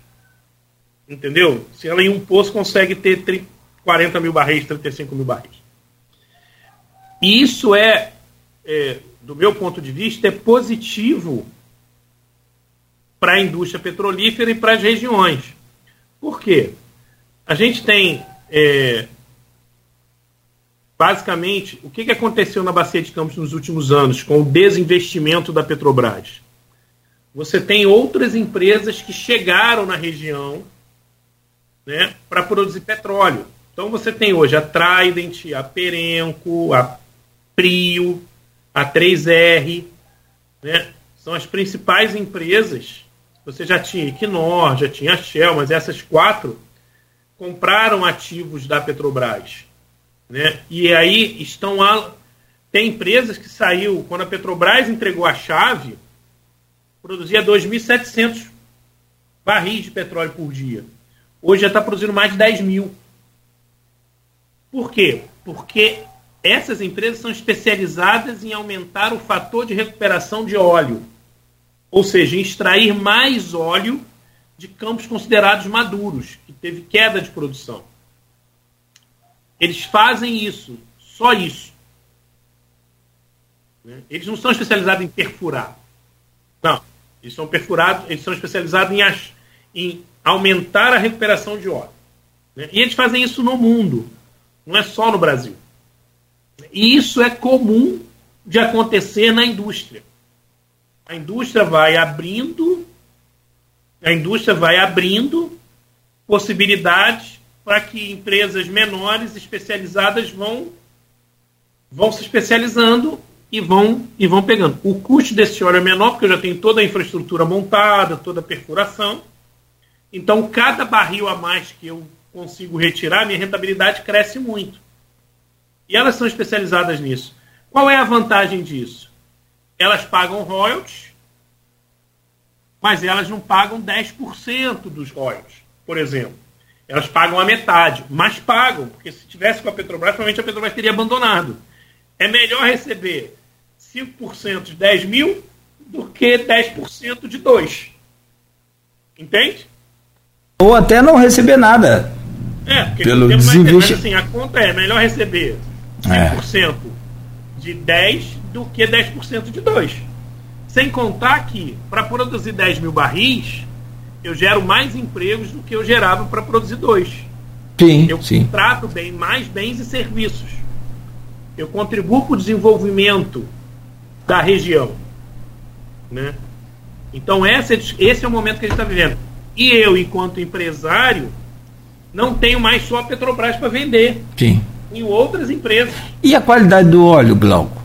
Entendeu? Se ela em um poço consegue ter 40 mil barris, 35 mil barris. E isso é, é do meu ponto de vista, é positivo para a indústria petrolífera e para as regiões. Por quê? A gente tem, é, basicamente, o que, que aconteceu na Bacia de Campos nos últimos anos com o desinvestimento da Petrobras? Você tem outras empresas que chegaram na região né, para produzir petróleo. Então você tem hoje a Trident, a Perenco, a Prio, a 3R, né, são as principais empresas você já tinha Equinor, já tinha Shell, mas essas quatro compraram ativos da Petrobras. Né? E aí estão a, tem empresas que saiu, quando a Petrobras entregou a chave, produzia 2.700 barris de petróleo por dia. Hoje já está produzindo mais de 10 mil. Por quê? Porque essas empresas são especializadas em aumentar o fator de recuperação de óleo. Ou seja, extrair mais óleo de campos considerados maduros, que teve queda de produção. Eles fazem isso, só isso. Né? Eles não são especializados em perfurar. Eles são perfurados, eles são especializados em, em aumentar a recuperação de óleo. Né? E eles fazem isso no mundo, não é só no Brasil. E isso é comum de acontecer na indústria a indústria vai abrindo, a indústria vai abrindo possibilidades para que empresas menores especializadas vão vão se especializando e vão e vão pegando. O custo desse óleo é menor porque eu já tenho toda a infraestrutura montada, toda a perfuração. Então, cada barril a mais que eu consigo retirar, minha rentabilidade cresce muito. E elas são especializadas nisso. Qual é a vantagem disso? elas pagam royalties, mas elas não pagam 10% dos royalties, por exemplo. Elas pagam a metade, mas pagam, porque se tivesse com a Petrobras, provavelmente a Petrobras teria abandonado. É melhor receber 5% de 10 mil do que 10% de 2. Entende? Ou até não receber nada. É, porque Pelo temos mais- desinvesti- mas assim, a conta é melhor receber 5% de 10 do que 10% de 2. Sem contar que, para produzir 10 mil barris, eu gero mais empregos do que eu gerava para produzir dois. Sim, Eu sim. trato bem mais bens e serviços. Eu contribuo para o desenvolvimento da região. Né? Então, essa, é- esse é o momento que a gente está vivendo. E eu, enquanto empresário, não tenho mais só a Petrobras para vender. Sim. Tenho outras empresas. E a qualidade do óleo, Glauco?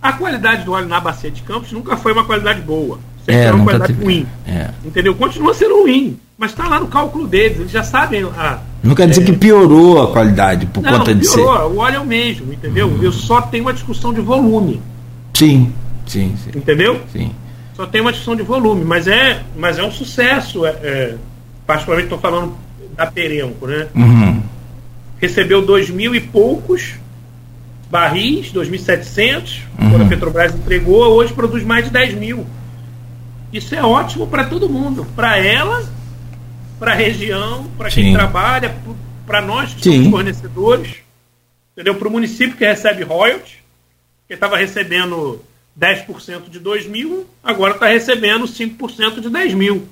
A qualidade do óleo na Bacia de Campos nunca foi uma qualidade boa. Sempre É, era uma qualidade ruim. É. Entendeu? Continua sendo ruim. Mas está lá no cálculo deles. Eles já sabem. A, Não quer dizer que piorou a qualidade por É. não, conta de ser. piorou. O óleo é o mesmo, entendeu? Eu só tenho uma discussão de volume. Sim, sim, sim. Entendeu? sim. Só tem uma discussão de volume, mas é, mas é um sucesso. É, é, particularmente estou falando da Perenco, né? Uhum. Recebeu dois mil e poucos barris, 2.700, Uhum. quando a Petrobras entregou, hoje produz mais de 10 mil. Isso é ótimo para todo mundo, para ela, para a região, para quem Sim. trabalha, para nós que Sim. somos fornecedores, entendeu? Para o município que recebe royalties, que estava recebendo 10% de 2 mil, agora está recebendo 5% de 10 mil.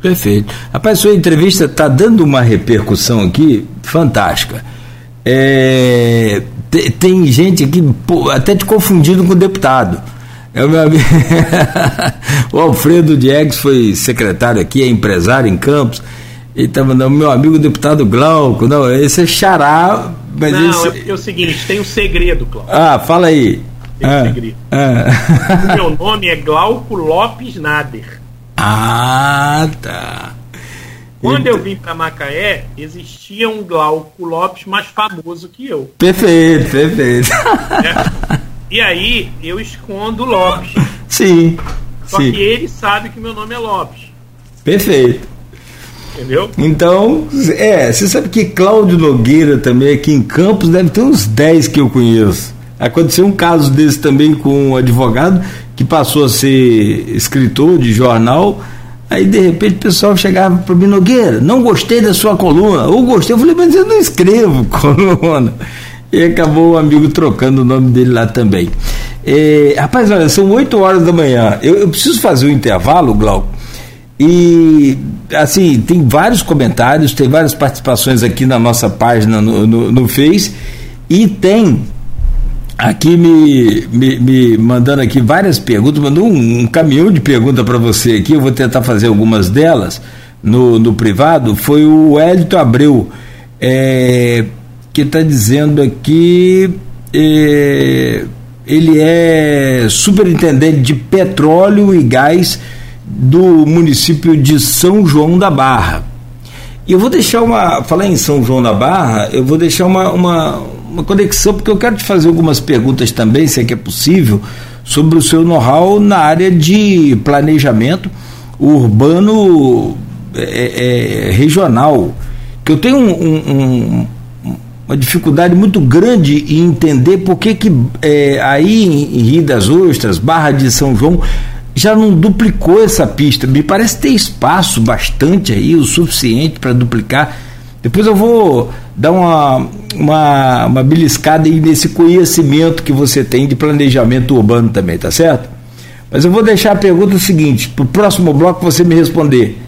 Perfeito. Rapaz, sua entrevista está dando uma repercussão aqui fantástica. É, te- tem gente aqui pô, até te confundindo com deputado. É o meu amigo. *laughs* o Alfredo Diegues foi secretário aqui, é empresário em Campos. E está mandando, meu amigo deputado Glauco. Não, esse é xará, mas Não, esse. é é o seguinte, tem um segredo, Cláudio. Ah, fala aí. Tem ah, segredo. ah. O *laughs* meu nome é Glauco Lopes Nader. ah, tá. Quando eu vim para Macaé, existia um Glauco Lopes mais famoso que eu. Perfeito, perfeito. né? *laughs* E aí eu escondo o Lopes. sim, Só sim. que ele sabe que meu nome é Lopes. Perfeito. Entendeu? Então, é, você sabe que Cláudio Nogueira também aqui em Campos deve ter uns 10 que eu conheço. Aconteceu um caso desse também com um advogado que passou a ser escritor de jornal. Aí de repente o pessoal chegava para mim, Nogueira, não gostei da sua coluna. Ou gostei, eu falei, mas eu não escrevo *laughs* coluna. E acabou o amigo trocando o nome dele lá também. É, rapaz, olha, são 8 horas da manhã. Eu, eu preciso fazer um intervalo, Glauco. E assim, tem vários comentários, tem várias participações aqui na nossa página no, no, no Face e tem aqui me, me, me mandando aqui várias perguntas, mandou um, um caminhão de perguntas para você aqui, eu vou tentar fazer algumas delas no, no privado, foi o Hélito Abreu, é, que está dizendo aqui, é, ele é superintendente de petróleo e gás do município de São João da Barra. E eu vou deixar uma. Falar em São João da Barra, eu vou deixar uma, uma, uma conexão, porque eu quero te fazer algumas perguntas também, se é que é possível, sobre o seu know-how na área de planejamento urbano é, é, regional. Que eu tenho um, um, uma dificuldade muito grande em entender por que, que é, aí em Rio das Ostras, Barra de São João, já não duplicou essa pista. Me parece ter espaço bastante aí, o suficiente para duplicar. Depois eu vou dar uma, uma, uma beliscada aí nesse conhecimento que você tem de planejamento urbano também, tá certo? Mas eu vou deixar a pergunta seguinte, para o próximo bloco você me responder.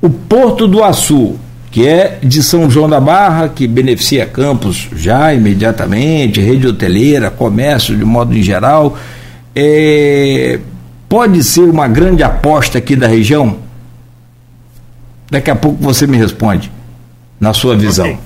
O Porto do Açu, que é de São João da Barra, que beneficia Campos já imediatamente, rede hoteleira, comércio de modo em geral, é, pode ser uma grande aposta aqui da região? Daqui a pouco você me responde, na sua visão. Okay.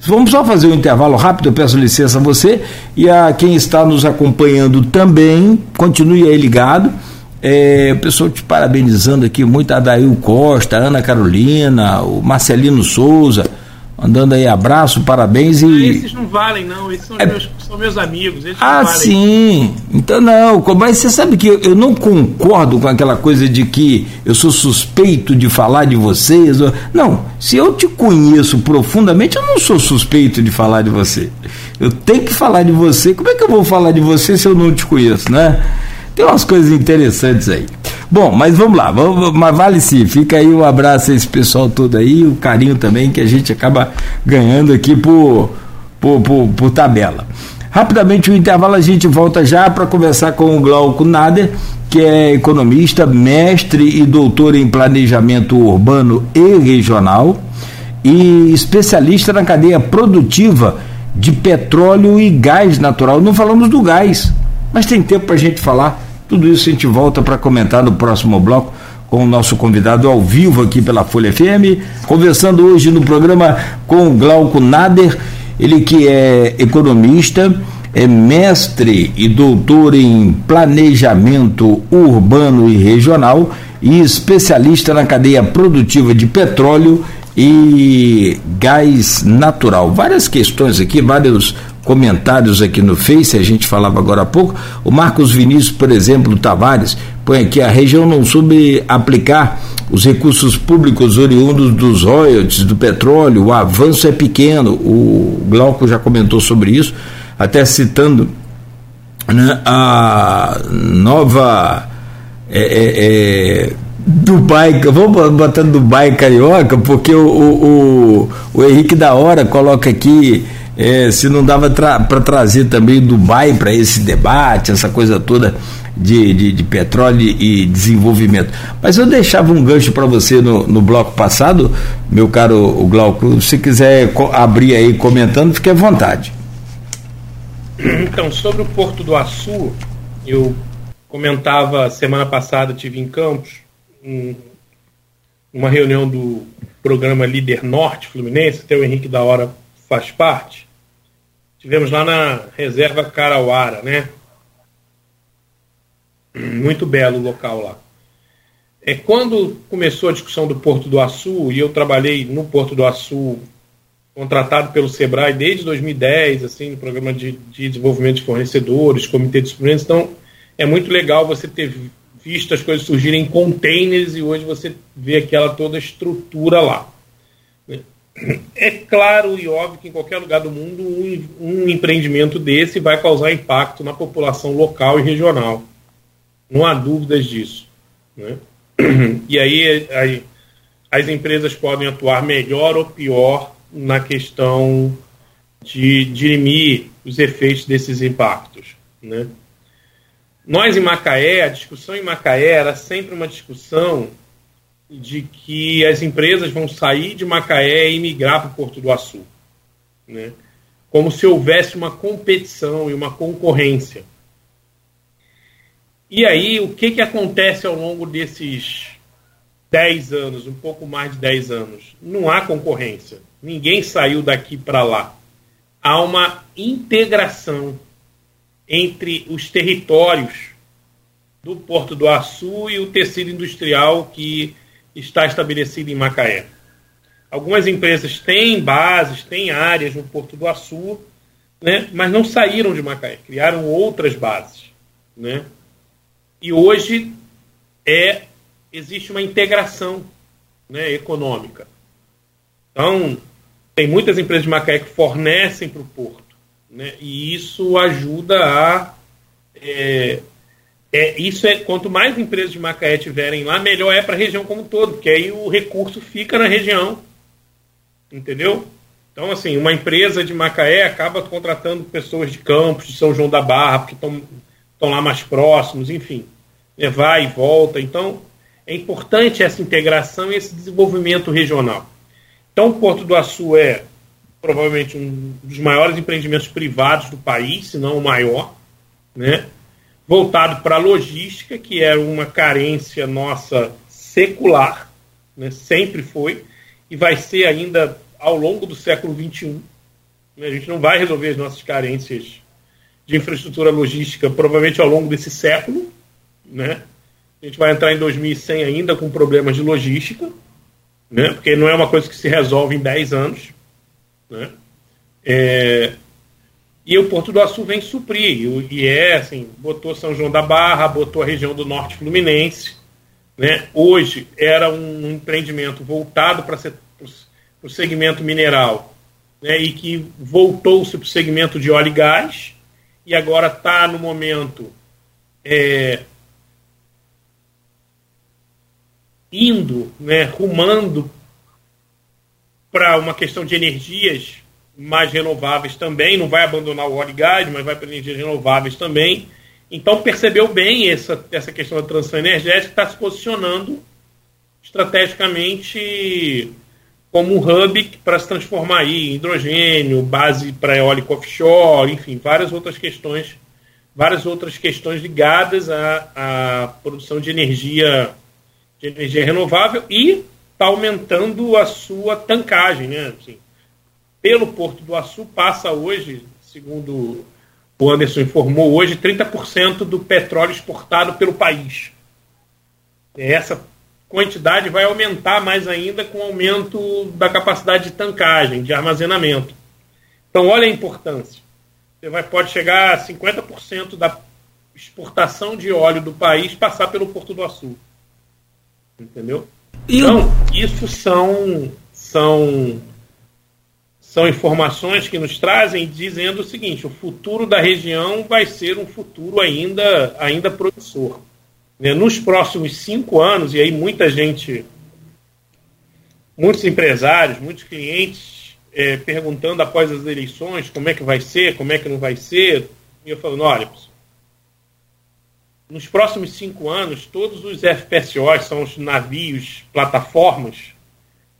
Vamos só fazer um intervalo rápido, eu peço licença a você e a quem está nos acompanhando também, continue aí ligado. É, o pessoal te parabenizando aqui muito, Adail Costa, Ana Carolina, o Marcelino Souza, mandando aí abraço, parabéns e. Ah, esses não valem, não, esses são, é... meus, são meus amigos. Ah, sim. Então não, mas você sabe que eu, eu, não concordo com aquela coisa de que eu sou suspeito de falar de vocês. Não, se eu te conheço profundamente, eu não sou suspeito de falar de você. Eu tenho que falar de você. Como é que eu vou falar de você se eu não te conheço, né? Tem umas coisas interessantes aí. Bom, mas vamos lá, vamos, mas vale sim, fica aí um abraço a esse pessoal todo aí, o carinho também que a gente acaba ganhando aqui por, por, por, por tabela. Rapidamente o intervalo a gente volta já para conversar com o Glauco Nader, que é economista, mestre e doutor em planejamento urbano e regional e especialista na cadeia produtiva de petróleo e gás natural. Não falamos do gás, mas tem tempo para a gente falar. Tudo isso a gente volta para comentar no próximo bloco com o nosso convidado ao vivo aqui pela Folha FM, conversando hoje no programa com o Glauco Nader, ele que é economista, é mestre e doutor em planejamento urbano e regional e especialista na cadeia produtiva de petróleo e gás natural. Várias questões aqui, vários comentários aqui no Face, a gente falava agora há pouco. O Marcos Vinícius, por exemplo, Tavares, põe aqui: a região não soube aplicar os recursos públicos oriundos dos royalties do petróleo, o avanço é pequeno. O Glauco já comentou sobre isso, até citando né, a nova. É, é, é, Dubai, vamos botando Dubai carioca, porque o, o, o, o Henrique da Hora coloca aqui é, se não dava para trazer também Dubai para esse debate, essa coisa toda de, de, de, petróleo e desenvolvimento. Mas eu deixava um gancho para você no, no bloco passado, meu caro Glauco, se quiser abrir aí comentando, fique à vontade. Então, sobre o Porto do Açu, eu comentava semana passada, tive em Campos, um, uma reunião do programa Líder Norte Fluminense, até o Henrique da Hora faz parte. Tivemos lá na reserva Carauara, né? Muito belo o local lá. É quando começou a discussão do Porto do Açu, e eu trabalhei no Porto do Açu, contratado pelo Sebrae desde 2010, assim, no programa de, de desenvolvimento de fornecedores, comitê de suprimentos, então é muito legal você ter visto as coisas surgirem em containers e hoje você vê aquela toda estrutura lá. É claro e óbvio que em qualquer lugar do mundo um, um empreendimento desse vai causar impacto na população local e regional. Não há dúvidas disso. Né? E aí, aí as empresas podem atuar melhor ou pior na questão de dirimir os efeitos desses impactos. Né? Nós em Macaé, a discussão em Macaé era sempre uma discussão de que as empresas vão sair de Macaé e migrar para o Porto do Açu. Né? Como se houvesse uma competição e uma concorrência. E aí, o que, que acontece ao longo desses 10 anos, um pouco mais de 10 anos? Não há concorrência. Ninguém saiu daqui para lá. Há uma integração entre os territórios do Porto do Açu e o tecido industrial que está estabelecido em Macaé. Algumas empresas têm bases, têm áreas no Porto do Açu, né, mas não saíram de Macaé, criaram outras bases. Né? E hoje é, existe uma integração né, econômica. Então, tem muitas empresas de Macaé que fornecem para o Porto né? E isso ajuda a. É, é, isso é quanto mais empresas de Macaé tiverem lá, melhor é para a região como um todo, porque aí o recurso fica na região. Entendeu? Então, assim, uma empresa de Macaé acaba contratando pessoas de Campos, de São João da Barra, porque estão lá mais próximos, enfim. É, vai e volta. Então, é importante essa integração e esse desenvolvimento regional. Então, o Porto do Açu é provavelmente um dos maiores empreendimentos privados do país, se não o maior, né? Voltado para a logística, que era uma carência nossa secular, né? sempre foi, e vai ser ainda ao longo do século XXI. Né? A gente não vai resolver as nossas carências de infraestrutura logística provavelmente ao longo desse século. Né? A gente vai entrar em 2100 ainda com problemas de logística, né? porque não é uma coisa que se resolve em 10 anos. Né? É, e o Porto do Açu vem suprir, e é assim, botou São João da Barra, botou a região do Norte Fluminense. Né? Hoje era um empreendimento voltado para o segmento mineral né? e que voltou-se para o segmento de óleo e gás, e agora está no momento é, indo, né, rumando para uma questão de energias mais renováveis também, não vai abandonar o óleo e gás, mas vai para energias renováveis também. Então percebeu bem essa, essa questão da transição energética, está se posicionando estrategicamente como um hub para se transformar aí em hidrogênio, base para eólico offshore, enfim, várias outras questões, várias outras questões ligadas à, à produção de energia, de energia renovável e está aumentando a sua tancagem, né? Assim, pelo Porto do Açu passa hoje, segundo o Anderson informou hoje, 30% do petróleo exportado pelo país. Essa quantidade vai aumentar mais ainda com o aumento da capacidade de tancagem, de armazenamento. Então, olha a importância. Você vai, pode chegar a 50% da exportação de óleo do país passar pelo Porto do Açu. Entendeu? Então, isso são, são, são informações que nos trazem dizendo o seguinte: o futuro da região vai ser um futuro ainda, ainda promissor. Né, nos próximos cinco anos, e aí muita gente, muitos empresários, muitos clientes é, perguntando após as eleições como é que vai ser, como é que não vai ser, e eu falando, olha, nos próximos cinco anos, todos os FPSOs, são os navios, plataformas,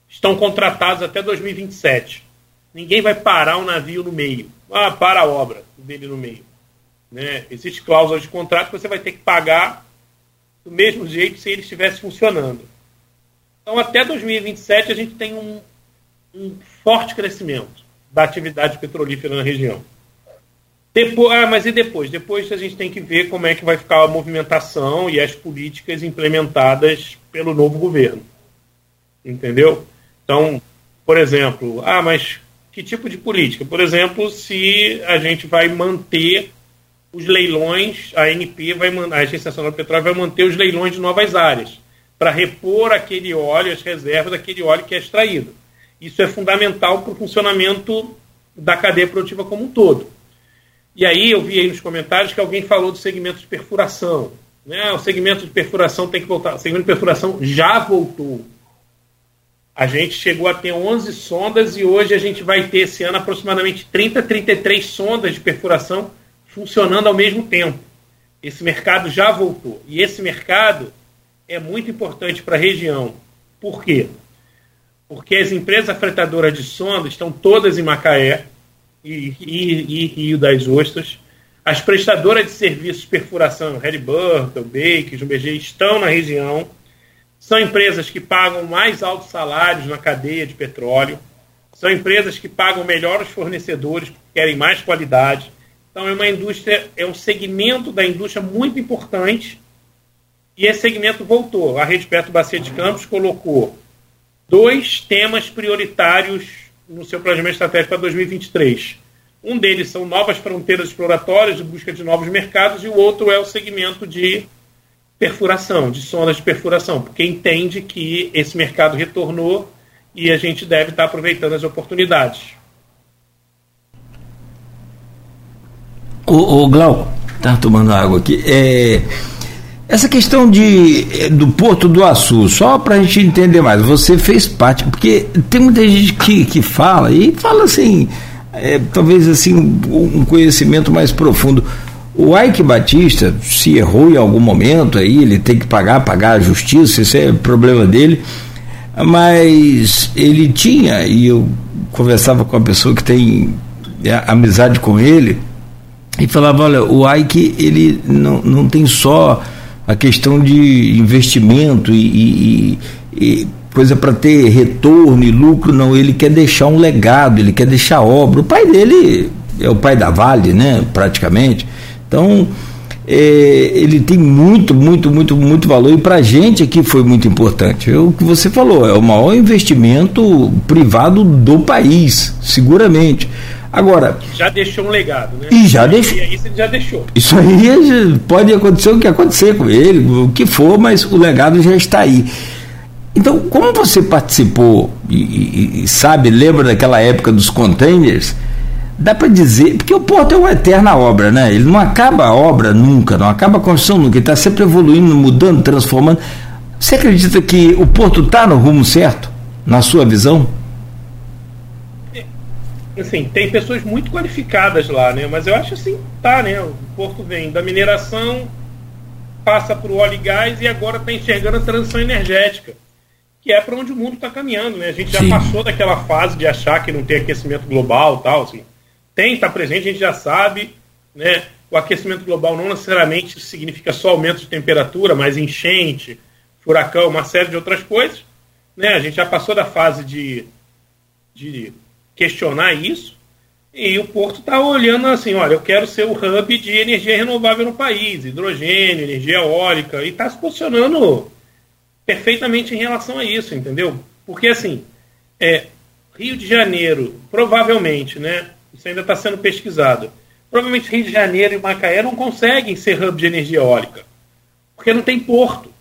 estão contratados até 2027. Ninguém vai parar o um navio no meio. Ah, para a obra dele no meio. Né? Existe cláusula de contrato que você vai ter que pagar do mesmo jeito se ele estivesse funcionando. Então, até 2027, a gente tem um, um forte crescimento da atividade petrolífera na região. Depois, ah, mas e depois? Depois a gente tem que ver como é que vai ficar a movimentação e as políticas implementadas pelo novo governo. Entendeu? Então, por exemplo, ah, mas que tipo de política? Por exemplo, se a gente vai manter os leilões, a ANP vai a Agência Nacional do Petróleo vai manter os leilões de novas áreas para repor aquele óleo, as reservas daquele óleo que é extraído. Isso é fundamental para o funcionamento da cadeia produtiva como um todo. E aí eu vi aí nos comentários que alguém falou do segmento de perfuração. Né? O segmento de perfuração tem que voltar. O segmento de perfuração já voltou. A gente chegou a ter 11 sondas e hoje a gente vai ter esse ano aproximadamente 30, 33 sondas de perfuração funcionando ao mesmo tempo. Esse mercado já voltou. E esse mercado é muito importante para a região. Por quê? Porque as empresas fretadoras de sonda estão todas em Macaé e, e, e Rio das Ostras. As prestadoras de serviços de perfuração, Halliburton, Baker, Jumbeg, estão na região. São empresas que pagam mais altos salários na cadeia de petróleo. São empresas que pagam melhor os fornecedores porque querem mais qualidade. Então é uma indústria, é um segmento da indústria muito importante e esse segmento voltou. A Rede Petro Bacia de Campos colocou dois temas prioritários no seu planejamento estratégico para 2023. Um deles são novas fronteiras exploratórias de busca de novos mercados e o outro é o segmento de perfuração, de sondas de perfuração, porque entende que esse mercado retornou e a gente deve estar aproveitando as oportunidades. O, o Glauco, tá tomando água aqui. É, essa questão de, é, do Porto do Açu, só para a gente entender mais, você fez parte, porque tem muita gente que, que fala, e fala assim, é, talvez assim, um conhecimento mais profundo. O Ike Batista, se errou em algum momento aí, ele tem que pagar, pagar a justiça, isso é problema dele. Mas ele tinha, e eu conversava com uma pessoa que tem é, amizade com ele, e falava, olha, o Ike ele não, não tem só a questão de investimento e, e, e coisa para ter retorno e lucro, não, ele quer deixar um legado, ele quer deixar obra. O pai dele é o pai da Vale, né, praticamente. Então, é, ele tem muito, muito, muito, muito valor e para a gente aqui foi muito importante. É o que você falou, é o maior investimento privado do país, seguramente. Agora. Já deixou um legado, né? E já deixou. Isso já deixou. Isso aí pode acontecer o que acontecer com ele, o que for, mas o legado já está aí. Então, como você participou e, e, e sabe, lembra daquela época dos containers, dá para dizer, porque o porto é uma eterna obra, né? Ele não acaba a obra nunca, não acaba a construção nunca, ele está sempre evoluindo, mudando, transformando. Você acredita que o Porto está no rumo certo, na sua visão? Assim, tem pessoas muito qualificadas lá, né? Mas eu acho assim, tá, né? O Porto vem da mineração, passa para o óleo e gás e agora está enxergando a transição energética, que é para onde o mundo está caminhando, né? A gente já Sim. passou daquela fase de achar que não tem aquecimento global tal, assim. Tem, está presente, a gente já sabe, né? O aquecimento global não necessariamente significa só aumento de temperatura, mas enchente, furacão, uma série de outras coisas. Né? A gente já passou da fase de, de questionar isso. E o Porto está olhando assim, olha, eu quero ser o hub de energia renovável no país, hidrogênio, energia eólica, e está se posicionando perfeitamente em relação a isso, entendeu? Porque assim, é, Rio de Janeiro, provavelmente, né? Isso ainda está sendo pesquisado. Provavelmente Rio de Janeiro e Macaé não conseguem ser hub de energia eólica, porque não tem porto.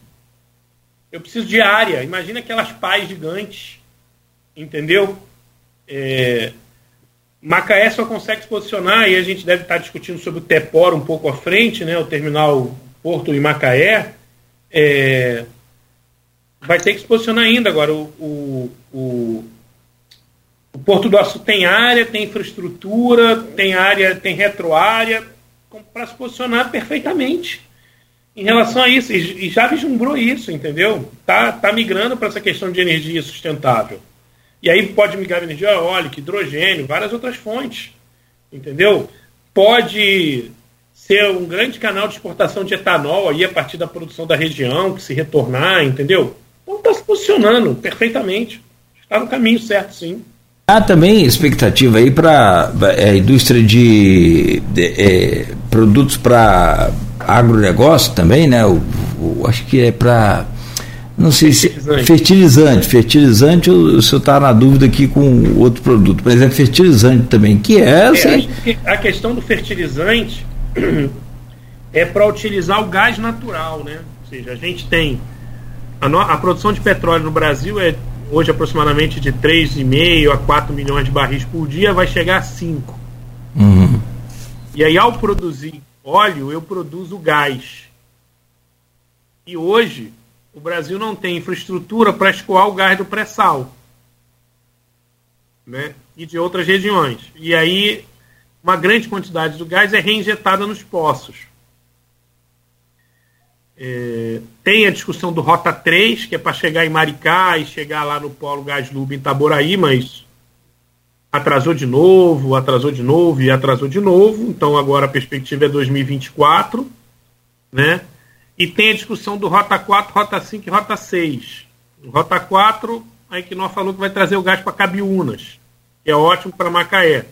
Eu preciso de área. Imagina aquelas pás gigantes, entendeu? É, Macaé só consegue se posicionar, e a gente deve estar discutindo sobre o Tepor um pouco à frente, né, o terminal Porto em Macaé. É, vai ter que se posicionar ainda. Agora, o, o Porto do Açu tem área, tem infraestrutura, tem área, tem retroárea, para se posicionar perfeitamente em relação a isso, e já vislumbrou isso, entendeu? Tá, tá migrando para essa questão de energia sustentável. E aí pode migrar energia eólica, hidrogênio, várias outras fontes, entendeu? Pode ser um grande canal de exportação de etanol aí a partir da produção da região, que se retornar, entendeu? Então está se posicionando perfeitamente. Está no caminho certo, sim. Há também expectativa aí para a é, indústria de, de é, produtos para agronegócio também, né? O, o acho que é para não sei se fertilizante, fertilizante, o, senhor está na dúvida aqui com outro produto, mas é fertilizante também, que é, é assim, a questão do fertilizante é para utilizar o gás natural, né? Ou seja, a gente tem a, no, a produção de petróleo no Brasil é hoje aproximadamente de 3,5 a 4 milhões de barris por dia, vai chegar a 5. Uhum. E aí, ao produzir óleo, eu produzo gás. E hoje, o Brasil não tem infraestrutura para escoar o gás do pré-sal. Né? E de outras regiões. E aí, uma grande quantidade do gás é reinjetada nos poços. É, tem a discussão do Rota 3, que é para chegar em Maricá e chegar lá no Polo Gás Lube em Itaboraí, mas atrasou de novo, atrasou de novo e atrasou de novo. Então agora a perspectiva é 2024, né? E tem a discussão do Rota 4, Rota 5 e Rota 6. Rota 4, a Equinor falou que vai trazer o gás para Cabiúnas, que é ótimo para Macaé.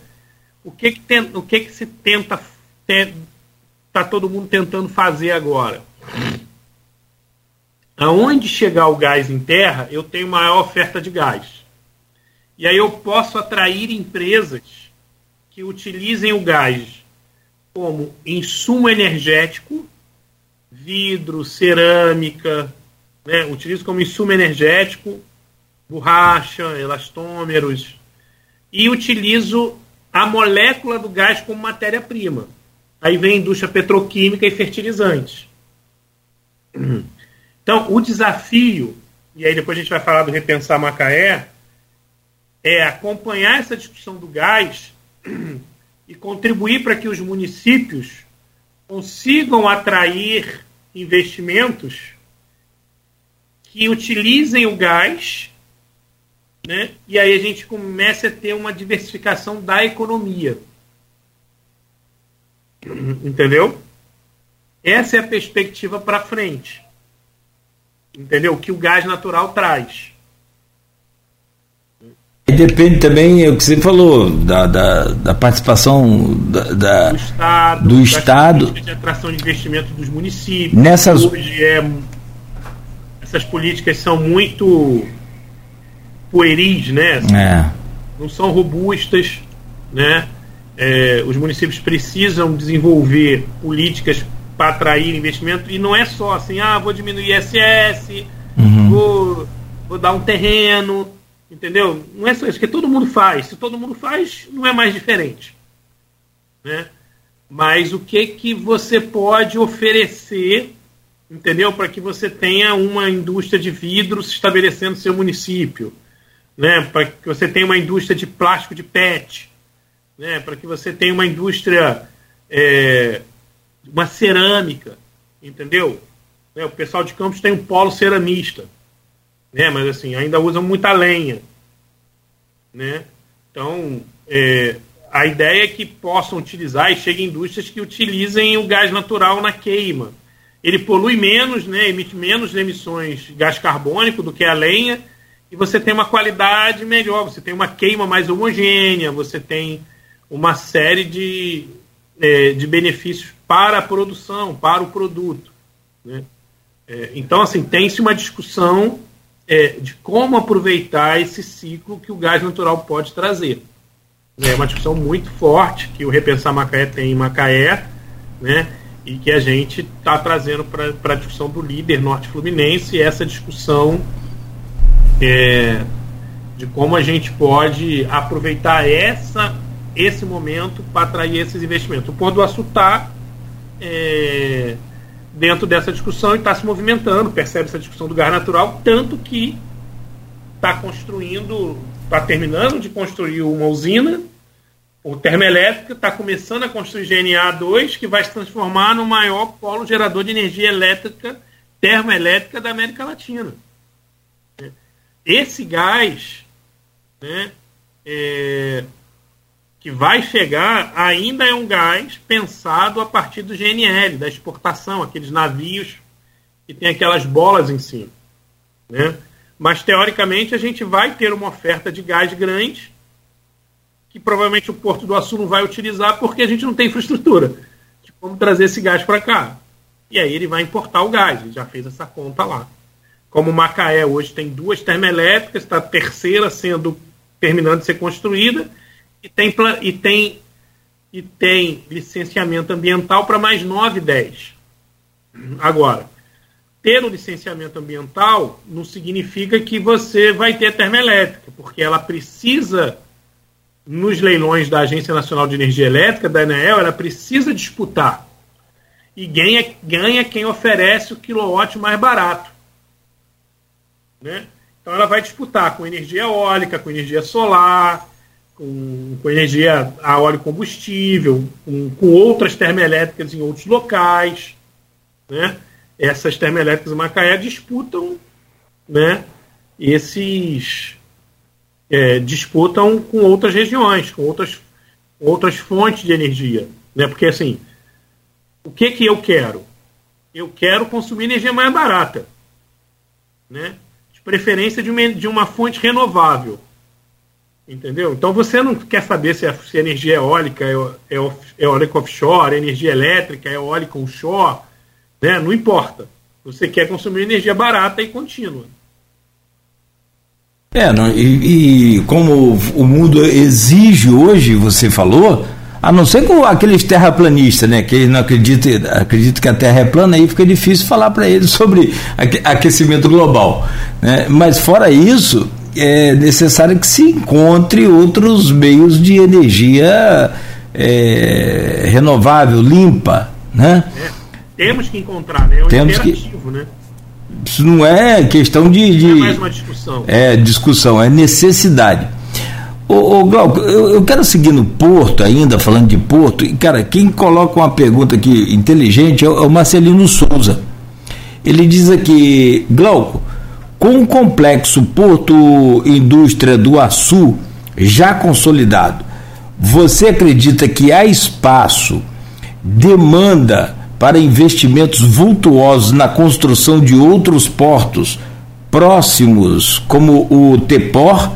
O que que, tem, o que que se tenta está todo mundo tentando fazer agora? Aonde chegar o gás em terra, eu tenho maior oferta de gás. E aí eu posso atrair empresas que utilizem o gás como insumo energético, vidro, cerâmica, né? utilizo como insumo energético, borracha, elastômeros, e utilizo a molécula do gás como matéria-prima. Aí vem indústria petroquímica e fertilizantes. Então, o desafio, e aí depois a gente vai falar do Repensar Macaé, é acompanhar essa discussão do gás e contribuir para que os municípios consigam atrair investimentos que utilizem o gás, né? E aí a gente começa a ter uma diversificação da economia. Entendeu? Essa é a perspectiva para frente. Entendeu? O que o gás natural traz. E depende também, é o que você falou, da, da, da participação da, da, do Estado, do estado de atração de investimento dos municípios. Nessas... Hoje é, essas políticas são muito pueris, né? É. Não são robustas, né? É, os municípios precisam desenvolver políticas para atrair investimento e não é só assim, ah, vou diminuir ISS, uhum. vou, vou dar um terreno, Entendeu? Não é só isso que todo mundo faz. Se todo mundo faz, não é mais diferente. Né? Mas o que que você pode oferecer entendeu? Para que você tenha uma indústria de vidro se estabelecendo no seu município, né? Para que você tenha uma indústria de plástico de PET, né? Para que você tenha uma indústria, é, uma cerâmica, entendeu? Né? O pessoal de Campos tem um polo ceramista, né? Mas assim ainda usam muita lenha, né? Então é, a ideia é que possam utilizar e cheguem indústrias que utilizem o gás natural na queima ele polui menos, né, emite menos emissões de gás carbônico do que a lenha, e você tem uma qualidade melhor, você tem uma queima mais homogênea, você tem uma série de, é, de benefícios para a produção, para o produto. Né? É, então, assim, tem-se uma discussão é, de como aproveitar esse ciclo que o gás natural pode trazer. É uma discussão muito forte que o Repensar Macaé tem em Macaé, né? e que a gente está trazendo para a discussão do líder norte fluminense essa discussão é, de como a gente pode aproveitar essa, esse momento para atrair esses investimentos. O Porto do Açu está é, dentro dessa discussão e está se movimentando, percebe essa discussão do gás natural, tanto que está construindo, está terminando de construir uma usina o termoelétrico está começando a construir GNA2, que vai se transformar no maior polo gerador de energia elétrica, termoelétrica da América Latina. Esse gás né, é, que vai chegar ainda é um gás pensado a partir do GNL, da exportação, aqueles navios que tem aquelas bolas em cima. Né? Mas, teoricamente, a gente vai ter uma oferta de gás grande que provavelmente o Porto do Açu não vai utilizar porque a gente não tem infraestrutura de como trazer esse gás para cá. E aí ele vai importar o gás, ele já fez essa conta lá. Como Macaé hoje tem duas termoelétricas, está a terceira sendo terminando de ser construída e tem, e tem, e tem licenciamento ambiental para mais 9, 10. Agora, ter o licenciamento ambiental não significa que você vai ter termoelétrica, porque ela precisa nos leilões da Agência Nacional de Energia Elétrica, da ANEEL, ela precisa disputar. E ganha, ganha quem oferece o quilowatt mais barato. Né? Então ela vai disputar com energia eólica, com energia solar, com, com energia a óleo combustível, com, com outras termoelétricas em outros locais. Né? Essas termoelétricas em Macaé disputam né, esses, é, disputam com outras regiões, com outras, outras fontes de energia. Né? Porque, assim, o que, que eu quero? Eu quero consumir energia mais barata. Né? De preferência de uma, de uma fonte renovável. Entendeu? Então você não quer saber se a, se a energia eólica é, é, é eólica offshore, energia elétrica é eólica onshore. Né? Não importa. Você quer consumir energia barata e contínua. É, não, e, e, como o mundo exige hoje, você falou, a não ser com aqueles terraplanistas, né, que não acreditam, acreditam que a Terra é plana, aí fica difícil falar para eles sobre aquecimento global. Né? Mas fora isso, é necessário que se encontre outros meios de energia é, renovável, limpa, né? É, temos que encontrar, né? É um temos que, né? Isso não é questão de. de é mais uma discussão. É discussão, é necessidade. Ô, ô Glauco, eu, eu, quero seguir no Porto ainda, falando de Porto, e cara, quem coloca uma pergunta aqui inteligente é o, é o Marcelino Souza. Ele diz aqui, Glauco, com o complexo Porto Indústria do Açu já consolidado, você acredita que há espaço, demanda para investimentos vultuosos na construção de outros portos próximos, como o Tepor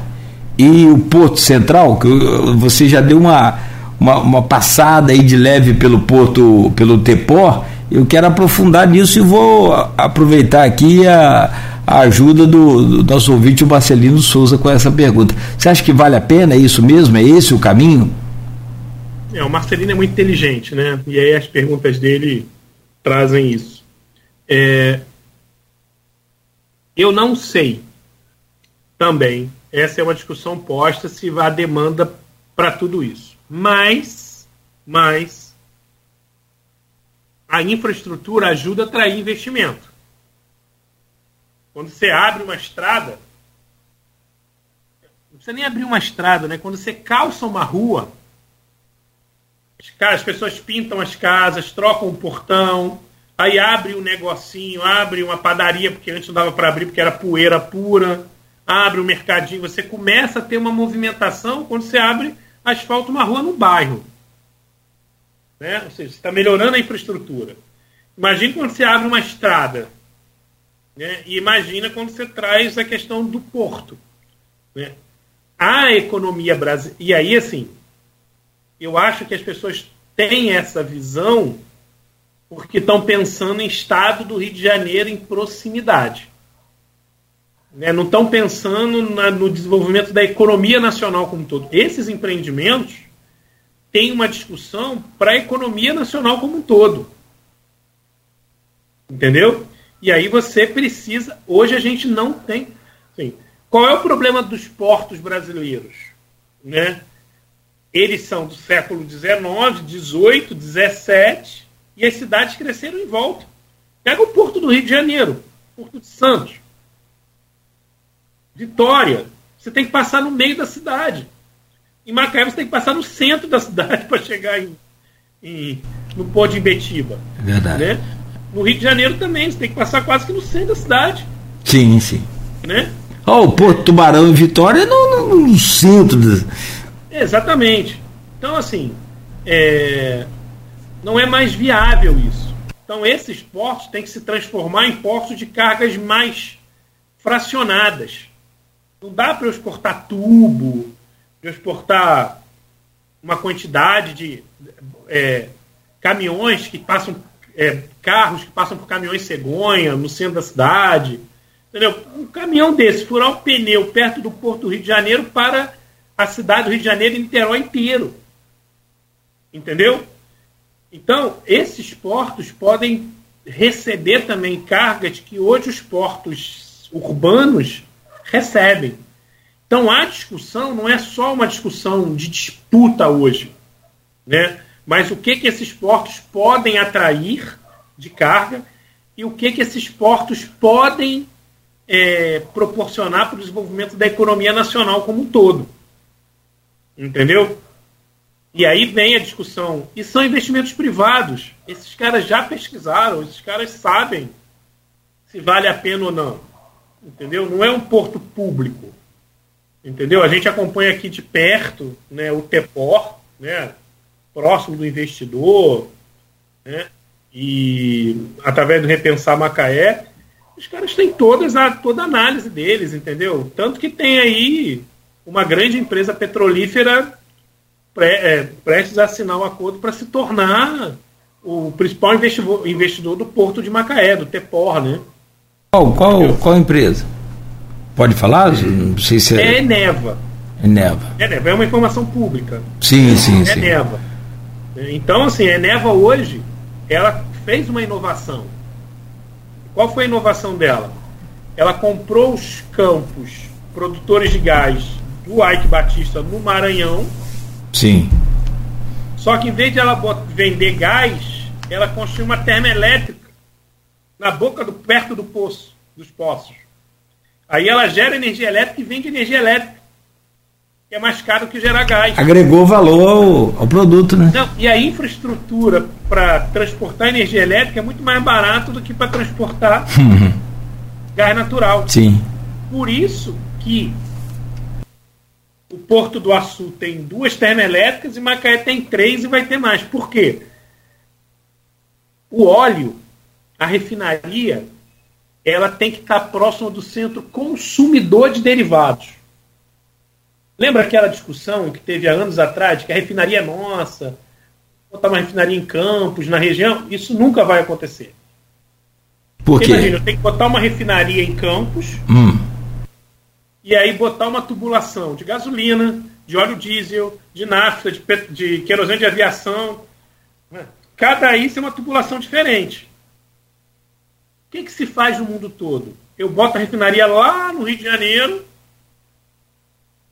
e o Porto Central, que você já deu uma, uma, uma passada aí de leve pelo Porto, pelo Tepor. Eu quero aprofundar nisso e vou aproveitar aqui a, a ajuda do, do nosso ouvinte, o Marcelino Souza, com essa pergunta. Você acha que vale a pena? É isso mesmo? É esse o caminho? É, o Marcelino é muito inteligente, né? E aí as perguntas dele trazem isso. É, eu não sei também, essa é uma discussão posta, se há demanda para tudo isso. Mas, mas, a infraestrutura ajuda a atrair investimento. Quando você abre uma estrada, não precisa nem abrir uma estrada, né? Quando você calça uma rua, as pessoas pintam as casas, trocam o portão, aí abre um negocinho, abre uma padaria, porque antes não dava para abrir porque era poeira pura, abre um mercadinho, você começa a ter uma movimentação quando você abre, asfalta uma rua no bairro. Né? Ou seja, você está melhorando a infraestrutura. Imagina quando você abre uma estrada. Né? E imagina quando você traz a questão do porto. Né? A economia brasileira. E aí, assim, eu acho que as pessoas têm essa visão porque estão pensando em estado do Rio de Janeiro em proximidade. Né? Não estão pensando na, no desenvolvimento da economia nacional como um todo. Esses empreendimentos têm uma discussão para a economia nacional como um todo. Entendeu? E aí você precisa. Hoje a gente não tem. Assim, qual é o problema dos portos brasileiros? Né? Eles são do século XIX, XVIII, XVII, e as cidades cresceram em volta. Pega o Porto do Rio de Janeiro, Porto de Santos, Vitória. Você tem que passar no meio da cidade. Em Macaé você tem que passar no centro da cidade *laughs* para chegar em, em, no Porto de Imbetiba. É verdade. Né? No Rio de Janeiro também, você tem que passar quase que no centro da cidade. Sim, sim. Né? Oh, o Porto Tubarão em Vitória no, no, no centro. Exatamente. Então, assim, é... não é mais viável isso. Então, esses portos têm que se transformar em portos de cargas mais fracionadas. Não dá para eu exportar tubo, eu exportar uma quantidade de é, caminhões que passam, é, carros que passam por caminhões cegonha no centro da cidade. Entendeu? Um caminhão desse furar o pneu perto do Porto do Rio de Janeiro para a cidade do Rio de Janeiro e Niterói inteiro. Entendeu? Então, esses portos podem receber também cargas que hoje os portos urbanos recebem. Então, a discussão não é só uma discussão de disputa hoje, né? Mas o que, que esses portos podem atrair de carga e o que, que esses portos podem é, proporcionar para o desenvolvimento da economia nacional como um todo. Entendeu? E aí vem a discussão. E são investimentos privados. Esses caras já pesquisaram, esses caras sabem se vale a pena ou não. Entendeu? Não é um porto público. Entendeu? A gente acompanha aqui de perto né, o TEPOR, né, próximo do investidor, né, e através do Repensar Macaé, os caras têm todas a, toda a análise deles, entendeu? Tanto que tem aí uma grande empresa petrolífera é, prestes a assinar um acordo para se tornar o principal investidor, investidor do porto de Macaé, do Tepor, né? Qual, qual, qual empresa? Pode falar? Não sei se é. É Eneva. Eneva. Eneva é uma informação pública. Sim, sim, sim. Eneva. Então, assim, a Eneva hoje, ela fez uma inovação. Qual foi a inovação dela? Ela comprou os campos produtores de gás do Ike Batista no Maranhão. Sim. Só que em vez de ela vender gás, ela construiu uma termoelétrica na boca do perto do poço, dos poços. Aí ela gera energia elétrica e vende energia elétrica. Que é mais caro que gerar gás. Agregou valor ao, ao produto, né? Não, e a infraestrutura para transportar energia elétrica é muito mais barato do que para transportar *laughs* gás natural. Sim. Por isso que o Porto do Açu tem duas termoelétricas e Macaé tem três e vai ter mais. Por quê? O óleo, a refinaria, ela tem que estar próxima do centro consumidor de derivados. Lembra aquela discussão que teve há anos atrás, que a refinaria é nossa, botar uma refinaria em Campos, na região? Isso nunca vai acontecer. Por quê? Imagina, eu tenho que botar uma refinaria em Campos hum. e aí botar uma tubulação de gasolina, de óleo diesel, de nafta, de, de querosene de aviação. Cada isso é uma tubulação diferente. O que, que se faz no mundo todo? Eu boto a refinaria lá no Rio de Janeiro,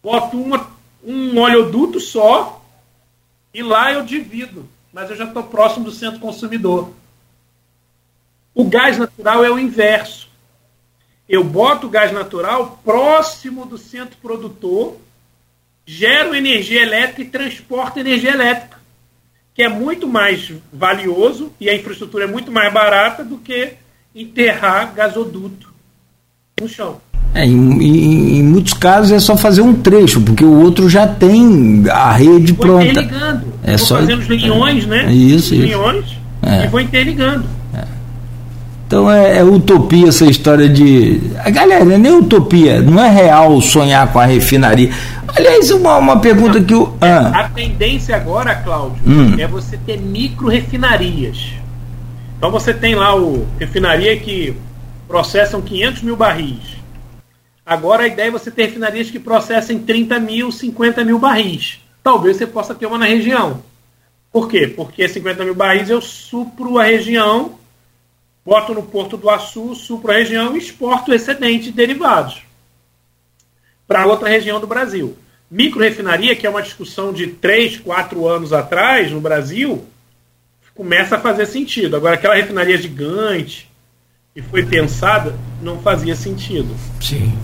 boto uma, um oleoduto só e lá eu divido. Mas eu já estou próximo do centro consumidor. O gás natural é o inverso. Eu boto o gás natural próximo do centro produtor, gero energia elétrica e transporto energia elétrica, que é muito mais valioso e a infraestrutura é muito mais barata do que enterrar gasoduto no chão. É, em, em, em, muitos casos é só fazer um trecho, porque o outro já tem a rede vou pronta. Interligando. É vou só fazendo os linhões, né? é, né? Isso, os linhões é. e vou interligando. É. Então é, é, utopia essa história de. Galera, não é nem utopia, não é real sonhar com a refinaria. Aliás, uma, uma pergunta não, que o. Ah. A tendência agora, Cláudio, hum. é você ter micro refinarias. Então você tem lá o refinaria que processam 500 mil barris. Agora a ideia é você ter refinarias que processem 30 mil, 50 mil barris. Talvez você possa ter uma na região. Por quê? Porque 50 mil barris eu supro a região, boto no Porto do Açu, supro a região e exporto o excedente de derivados para outra região do Brasil. Micro refinaria, que é uma discussão de 3, 4 anos atrás no Brasil, começa a fazer sentido. Agora, aquela refinaria gigante, que foi pensada não fazia sentido. Sim.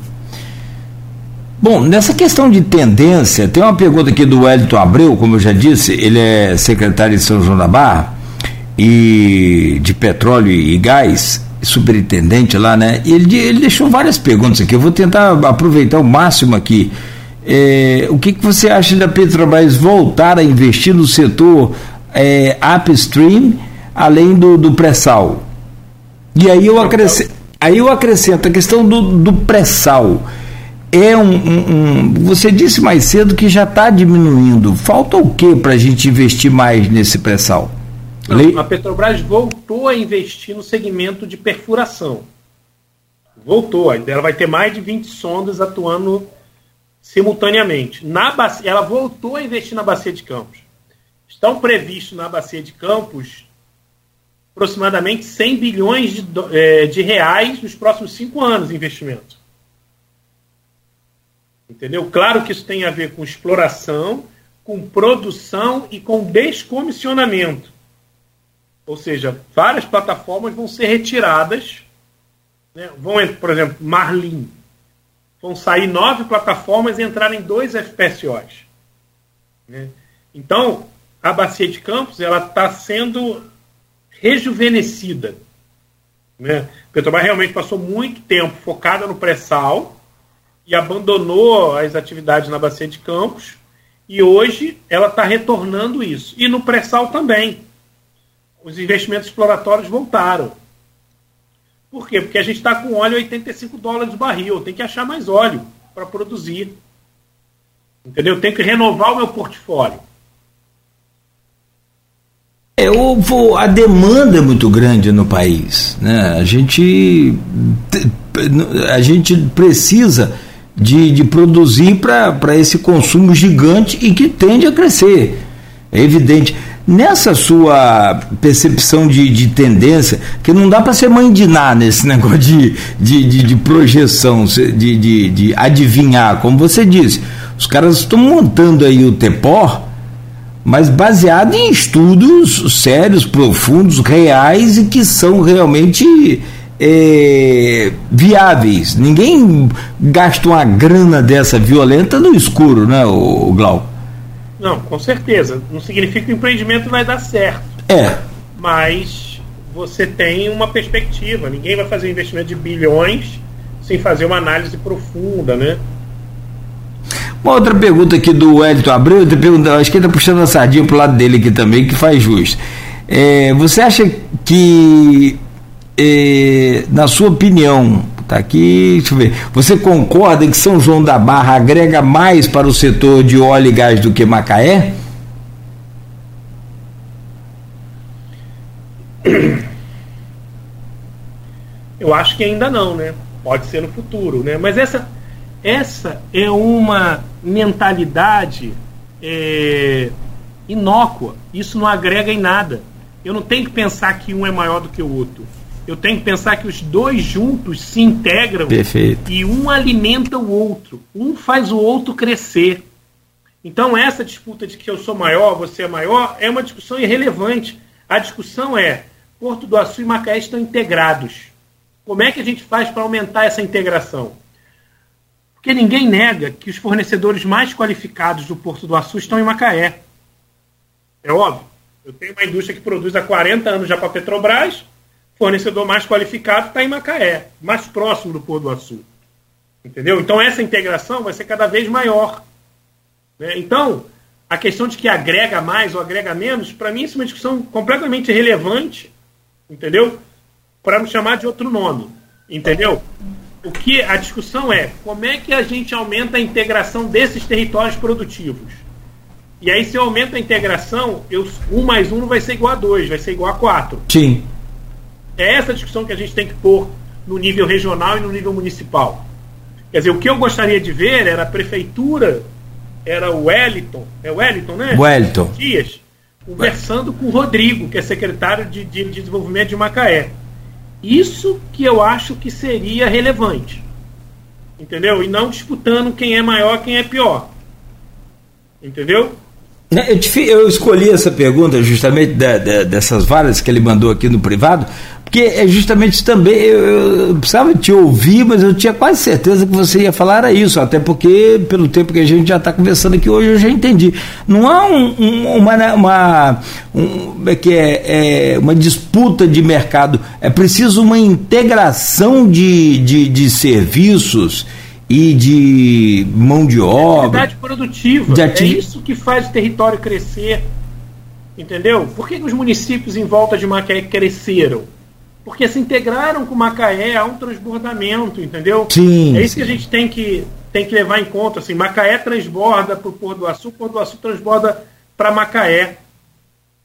Bom, nessa questão de tendência, tem uma pergunta aqui do Wellington Abreu, como eu já disse, ele é secretário de São João da Barra e de petróleo e gás, superintendente lá, né? E ele, ele deixou várias perguntas aqui. Eu vou tentar aproveitar o máximo aqui. É, o que, que você acha da Petrobras voltar a investir no setor é, upstream, além do, do pré-sal? E aí eu acrescento, aí eu acrescento a questão do, do pré-sal. É um, um, um, Você disse mais cedo que já está diminuindo. Falta o que para a gente investir mais nesse pré-sal? A Petrobras voltou a investir no segmento de perfuração. Voltou. Ela vai ter mais de 20 sondas atuando simultaneamente. Na bacia, ela voltou a investir na Bacia de Campos. Estão previstos na Bacia de Campos aproximadamente 100 bilhões de, é, de reais nos próximos cinco anos de investimento. Entendeu? Claro que isso tem a ver com exploração, com produção e com descomissionamento. Ou seja, várias plataformas vão ser retiradas. Né? Vão, por exemplo, Marlin. Vão sair nove plataformas e entrarem dois FPSOs. Né? Então, a Bacia de Campos ela está sendo rejuvenescida. Né? Petrobras realmente passou muito tempo focada no pré-sal e abandonou as atividades na Bacia de Campos e hoje ela está retornando isso. E no pré-sal também. Os investimentos exploratórios voltaram. Por quê? Porque a gente está com óleo a 85 dólares o barril. Tem que achar mais óleo para produzir. Entendeu? Tem que renovar o meu portfólio. É, o, a demanda é muito grande no país. Né? A, gente, a gente precisa de, de produzir para esse consumo gigante e que tende a crescer. É evidente. Nessa sua percepção de, de tendência, que não dá para ser mãe de nada nesse *laughs* negócio de, de, de, de projeção, de, de, de adivinhar, como você disse, os caras estão montando aí o TEPOR mas baseado em estudos sérios, profundos, reais e que são realmente é, viáveis. Ninguém gasta uma grana dessa violenta no escuro, né, o, Glau? Não, com certeza. Não significa que o empreendimento vai dar certo. É. Mas você tem uma perspectiva. Ninguém vai fazer um investimento de bilhões sem fazer uma análise profunda, né? Uma outra pergunta aqui do Wellington Abreu, acho que ele está puxando a sardinha para o lado dele aqui também, que faz justo. É, você acha que, é, na sua opinião, tá aqui, deixa eu ver, você concorda que São João da Barra agrega mais para o setor de óleo e gás do que Macaé? *coughs* Eu acho que ainda não, né? Pode ser no futuro, né? Mas essa, essa é uma mentalidade é, inócua. Isso não agrega em nada. Eu não tenho que pensar que um é maior do que o outro. Eu tenho que pensar que os dois juntos se integram Perfeito. e um alimenta o outro. Um faz o outro crescer. Então, essa disputa de que eu sou maior, você é maior, é uma discussão irrelevante. A discussão é Porto do Açu e Macaé estão integrados. Como é que a gente faz para aumentar essa integração? Porque ninguém nega que os fornecedores mais qualificados do Porto do Açu estão em Macaé. É óbvio. Eu tenho uma indústria que produz há 40 anos já para a Petrobras, fornecedor mais qualificado está em Macaé, mais próximo do Porto do Açu. Entendeu? Então essa integração vai ser cada vez maior. Né? Então, a questão de que agrega mais ou agrega menos, para mim, isso é uma discussão completamente irrelevante, entendeu? Para não chamar de outro nome, entendeu? O que a discussão é como é que a gente aumenta a integração desses territórios produtivos. E aí, se eu aumento a integração, eu, um mais um não vai ser igual a dois, vai ser igual a quatro. Sim. É essa discussão que a gente tem que pôr no nível regional e no nível municipal. Quer dizer, o que eu gostaria de ver era a prefeitura, era o Wellington, é o Wellington, né? Wellington. Dias, conversando com o Rodrigo, que é secretário de, de Desenvolvimento de Macaé. Isso que eu acho que seria relevante. Entendeu? E não disputando quem é maior, quem é pior. Entendeu? Né, eu, escolhi essa pergunta justamente de, de, dessas várias que ele mandou aqui no privado, porque é justamente também eu, eu, precisava te ouvir, mas eu tinha quase certeza que você ia falar isso, até porque pelo tempo que a gente já está conversando aqui hoje eu já entendi. Não há um, um, uma, uma, um, é que é, é, uma disputa de mercado, é preciso uma integração de, de, de serviços e de mão de obra. Atividade produtiva. De ati... É isso que faz o território crescer. Entendeu? Por que os municípios em volta de Macaé cresceram? Porque se integraram com Macaé, há um transbordamento, entendeu? Sim. É isso sim. que a gente tem que, tem que levar em conta. Assim, Macaé transborda para o Porto do Açu, Porto do Açu transborda para Macaé.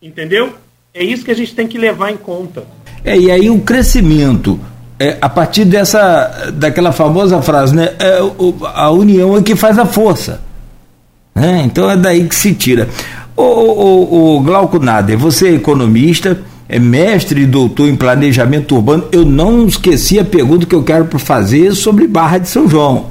Entendeu? É isso que a gente tem que levar em conta. É, e aí o crescimento é, a partir dessa daquela famosa frase, né? É, o, a união é que faz a força. Né? Então é daí que se tira. O, o, o Glauco Nader, você é economista, é mestre e doutor em planejamento urbano. Eu não esqueci a pergunta que eu quero fazer sobre Barra de São João.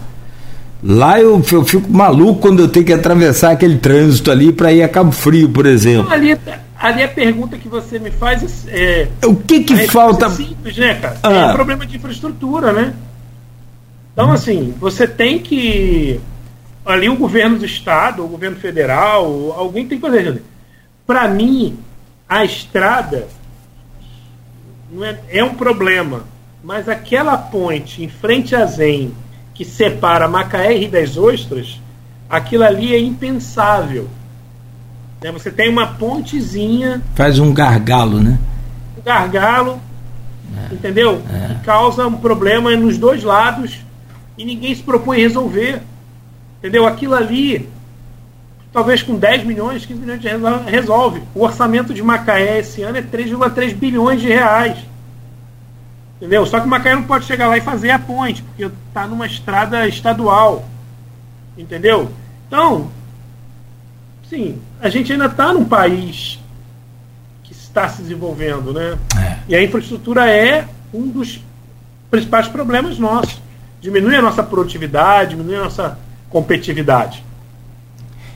Lá eu, eu fico maluco quando eu tenho que atravessar aquele trânsito ali para ir a Cabo Frio, por exemplo. Ali, ali a pergunta que você me faz é. O que que falta? É simples, né, cara? Ah. É um problema de infraestrutura, né? Então, assim, você tem que. Ali o governo do estado, o governo federal, alguém tem que fazer. Para mim, a estrada não é, é um problema. Mas aquela ponte em frente a Zen, que separa Macaé e Rio das Ostras, aquilo ali é impensável. Né? Você tem uma pontezinha. Faz um gargalo, né? Um gargalo, é. entendeu? É. Que causa um problema nos dois lados e ninguém se propõe a resolver. Entendeu? Aquilo ali, talvez com 10 milhões, 15 milhões de reais resolve. O orçamento de Macaé esse ano é 3,3 bilhões de reais. Entendeu? Só que Macaé não pode chegar lá e fazer a ponte, porque está numa estrada estadual. Entendeu? Então, sim, a gente ainda está num país que está se desenvolvendo, né? É. E a infraestrutura é um dos principais problemas nossos. Diminui a nossa produtividade, diminui a nossa competitividade.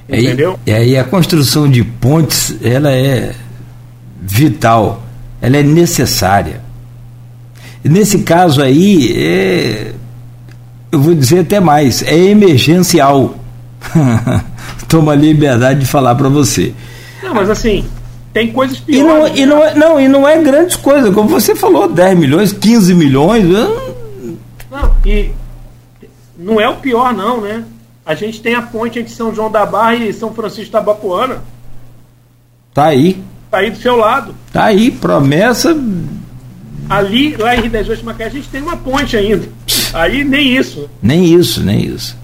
Entendeu? E aí a construção de pontes, ela é vital, ela é necessária. Nesse caso aí, é, eu vou dizer até mais, é emergencial. *laughs* Toma a liberdade de falar para você. Não, mas assim, tem coisas piores. E não, e não, é, não, e não é grandes coisas, como você falou, 10 milhões, 15 milhões. Não, e não é o pior, não, né? A gente tem a ponte entre São João da Barra e São Francisco da Bapuana. Tá aí. Tá aí do seu lado. Tá aí, promessa. Ali, lá em das Ostras, Macaé, a gente tem uma ponte ainda. Aí nem isso. Nem isso, nem isso.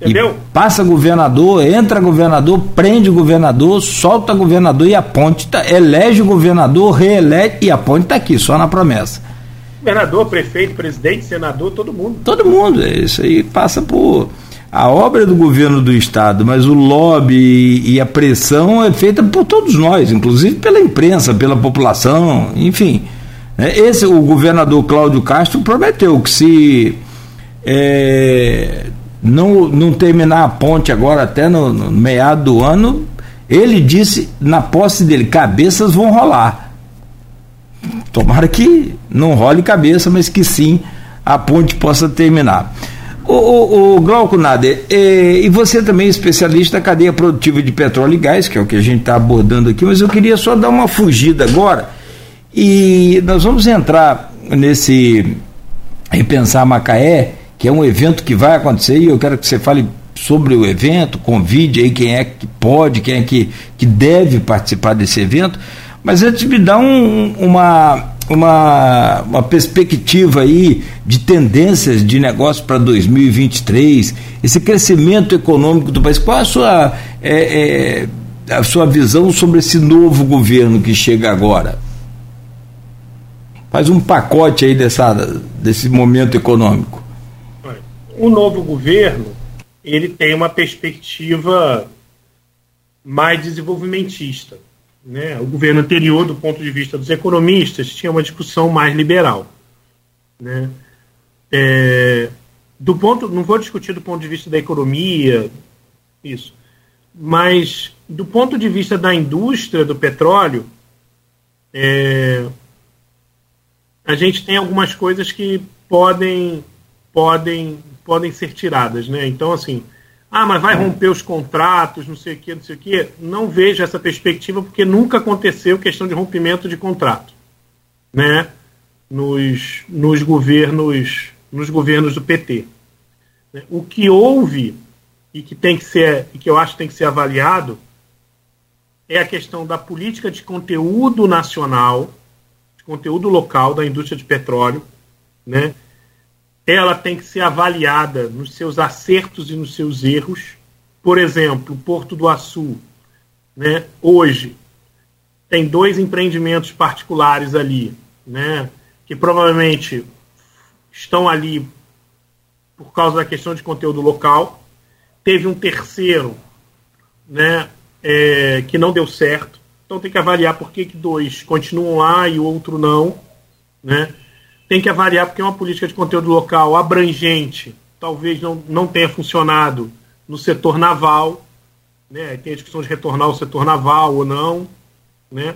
Entendeu? E passa governador, entra governador, prende governador, solta governador e a ponte tá, elege governador, reelege e a ponte está aqui, só na promessa. Governador, prefeito, presidente, senador, todo mundo. Todo mundo, é isso aí passa por a obra do governo do estado, mas o lobby e a pressão é feita por todos nós, inclusive pela imprensa, pela população, enfim. É, esse o governador Cláudio Castro prometeu que se é, não, não terminar a ponte agora até no, no meado do ano, ele disse na posse dele, cabeças vão rolar. tomara que não role cabeça, mas que sim a ponte possa terminar. O, o, o Glauco Nader, e, e você também é especialista na cadeia produtiva de petróleo e gás, que é o que a gente está abordando aqui, mas eu queria só dar uma fugida agora e nós vamos entrar nesse Repensar Macaé, que é um evento que vai acontecer e eu quero que você fale sobre o evento, convide aí quem é que pode, quem é que, que deve participar desse evento, mas antes me dá um, uma uma, uma perspectiva aí de tendências de negócio para 2023, esse crescimento econômico do país. Qual a sua, é, é, a sua visão sobre esse novo governo que chega agora? Faz um pacote aí dessa, desse momento econômico. O novo governo ele tem uma perspectiva mais desenvolvimentista né? O governo anterior, do ponto de vista dos economistas, tinha uma discussão mais liberal. Né? É, do ponto, não vou discutir do ponto de vista da economia, isso, mas do ponto de vista da indústria do petróleo, é, a gente tem algumas coisas que podem podem podem ser tiradas, né? Então assim, ah, mas vai romper os contratos, não sei o que, não sei o que. Não vejo essa perspectiva porque nunca aconteceu questão de rompimento de contrato, né? Nos, nos governos nos governos do PT. O que houve e que tem que ser e que eu acho que tem que ser avaliado é a questão da política de conteúdo nacional, de conteúdo local da indústria de petróleo, né? Ela tem que ser avaliada nos seus acertos e nos seus erros. Por exemplo, Porto do Açu, né, hoje, tem dois empreendimentos particulares ali, né, que provavelmente estão ali por causa da questão de conteúdo local. Teve um terceiro né, é, que não deu certo. Então tem que avaliar por que, que dois continuam lá e o outro não. Né? Tem que avaliar porque é uma política de conteúdo local abrangente, talvez não, não tenha funcionado no setor naval, né? tem a discussão de retornar ao setor naval ou não, né?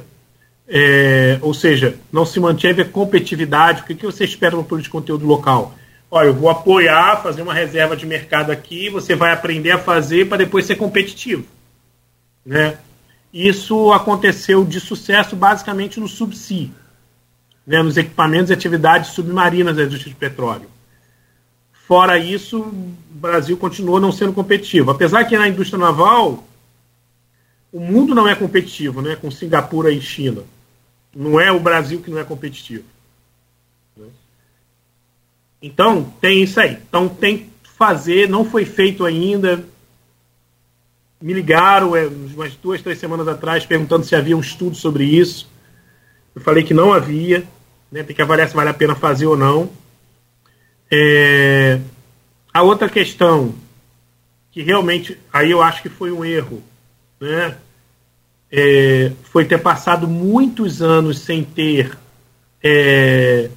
É, ou seja, não se manteve a competitividade. O que, que você espera no política de conteúdo local? Olha, eu vou apoiar, fazer uma reserva de mercado aqui, você vai aprender a fazer para depois ser competitivo. Né? Isso aconteceu de sucesso basicamente no subsídio né, nos equipamentos e atividades submarinas da indústria de petróleo. Fora isso, o Brasil continua não sendo competitivo. Apesar que na indústria naval, o mundo não é competitivo, né, com Singapura e China. Não é o Brasil que não é competitivo. Né? Então, tem isso aí. Então, tem que fazer, não foi feito ainda. Me ligaram é, umas duas, três semanas atrás perguntando se havia um estudo sobre isso. Eu falei que não havia né? tem que avaliar se vale a pena fazer ou não. É, a outra questão, que realmente aí eu acho que foi um erro, né? É, foi ter passado muitos anos sem ter é,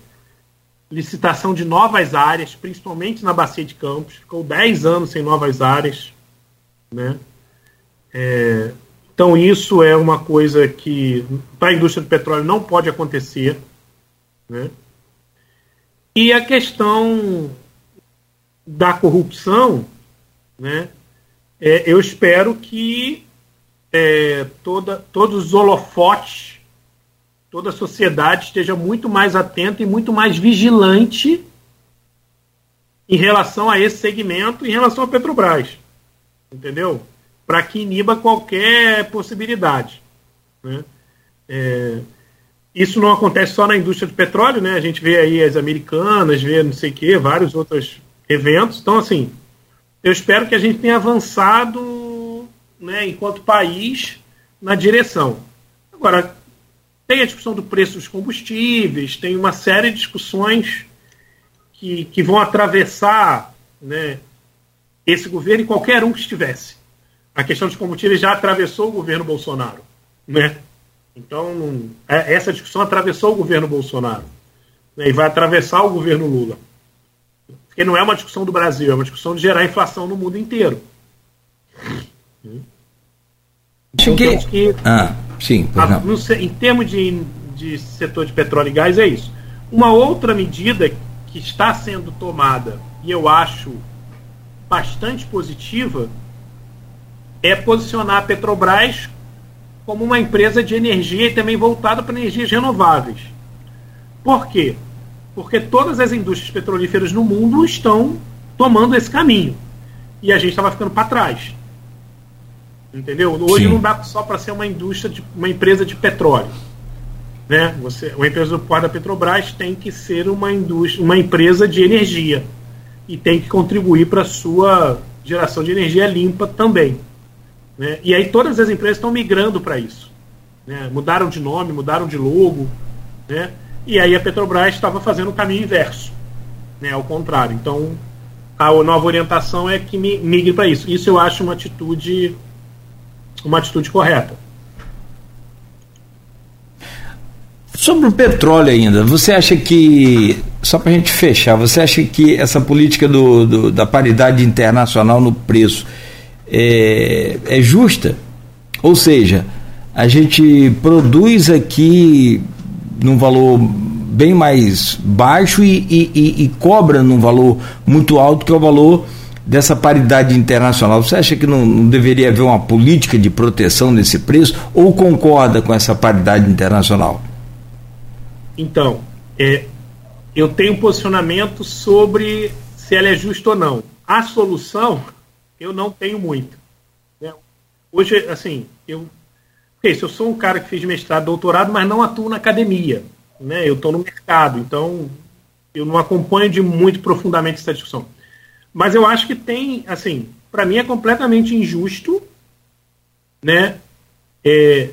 licitação de novas áreas, principalmente na Bacia de Campos. Ficou 10 anos sem novas áreas. Né? É, então, isso é uma coisa que para a indústria do petróleo não pode acontecer. Né? E a questão da corrupção, né? É, eu espero que é, toda, todos os holofotes, toda a sociedade esteja muito mais atenta e muito mais vigilante em relação a esse segmento, em relação à Petrobras. Entendeu? Para que iniba qualquer possibilidade. Né? É, isso não acontece só na indústria do petróleo, né? A gente vê aí as americanas, vê não sei o quê, vários outros eventos. Então, assim, eu espero que a gente tenha avançado, né, enquanto país, na direção. Agora, tem a discussão do preço dos combustíveis, tem uma série de discussões que, que vão atravessar né, esse governo e qualquer um que estivesse. A questão dos combustíveis já atravessou o governo Bolsonaro, né? Então, é, essa discussão atravessou o governo Bolsonaro né, e vai atravessar o governo Lula. Porque não é uma discussão do Brasil, é uma discussão de gerar inflação no mundo inteiro. Então, que... Ah, sim, a, no, em termos de, de setor de petróleo e gás é isso. Uma outra medida que está sendo tomada, e eu acho bastante positiva, é posicionar a Petrobras como uma empresa de energia e também voltada para energias renováveis. Por quê? Porque todas as indústrias petrolíferas no mundo estão tomando esse caminho. E a gente estava ficando para trás. Entendeu? Hoje Sim. não dá só para ser uma indústria, de, uma empresa de petróleo. Né? Você, uma empresa do porto da Petrobras tem que ser uma indústria, uma empresa de energia e tem que contribuir para a sua geração de energia limpa também. Né? E aí todas as empresas estão migrando para isso. Né? Mudaram de nome, mudaram de logo. Né? E aí a Petrobras estava fazendo o caminho inverso. Né? Ao contrário. Então a nova orientação é que migre para isso. Isso eu acho uma atitude uma atitude correta. Sobre o petróleo ainda, você acha que, só para a gente fechar, você acha que essa política do, do, da paridade internacional no preço é, é justa? Ou seja, a gente produz aqui num valor bem mais baixo e, e, e, e, cobra num valor muito alto, que é o valor dessa paridade internacional. Você acha que não, não, deveria haver uma política de proteção nesse preço ou concorda com essa paridade internacional? Então, é, eu tenho um posicionamento sobre se ela é justa ou não. A solução eu não tenho muito. Né? Hoje, assim, eu, okay, eu sou um cara que fez mestrado, doutorado, mas não atuo na academia. Né? Eu estou no mercado, então eu não acompanho de muito profundamente essa discussão. Mas eu acho que tem, assim, para mim é completamente injusto, né? É,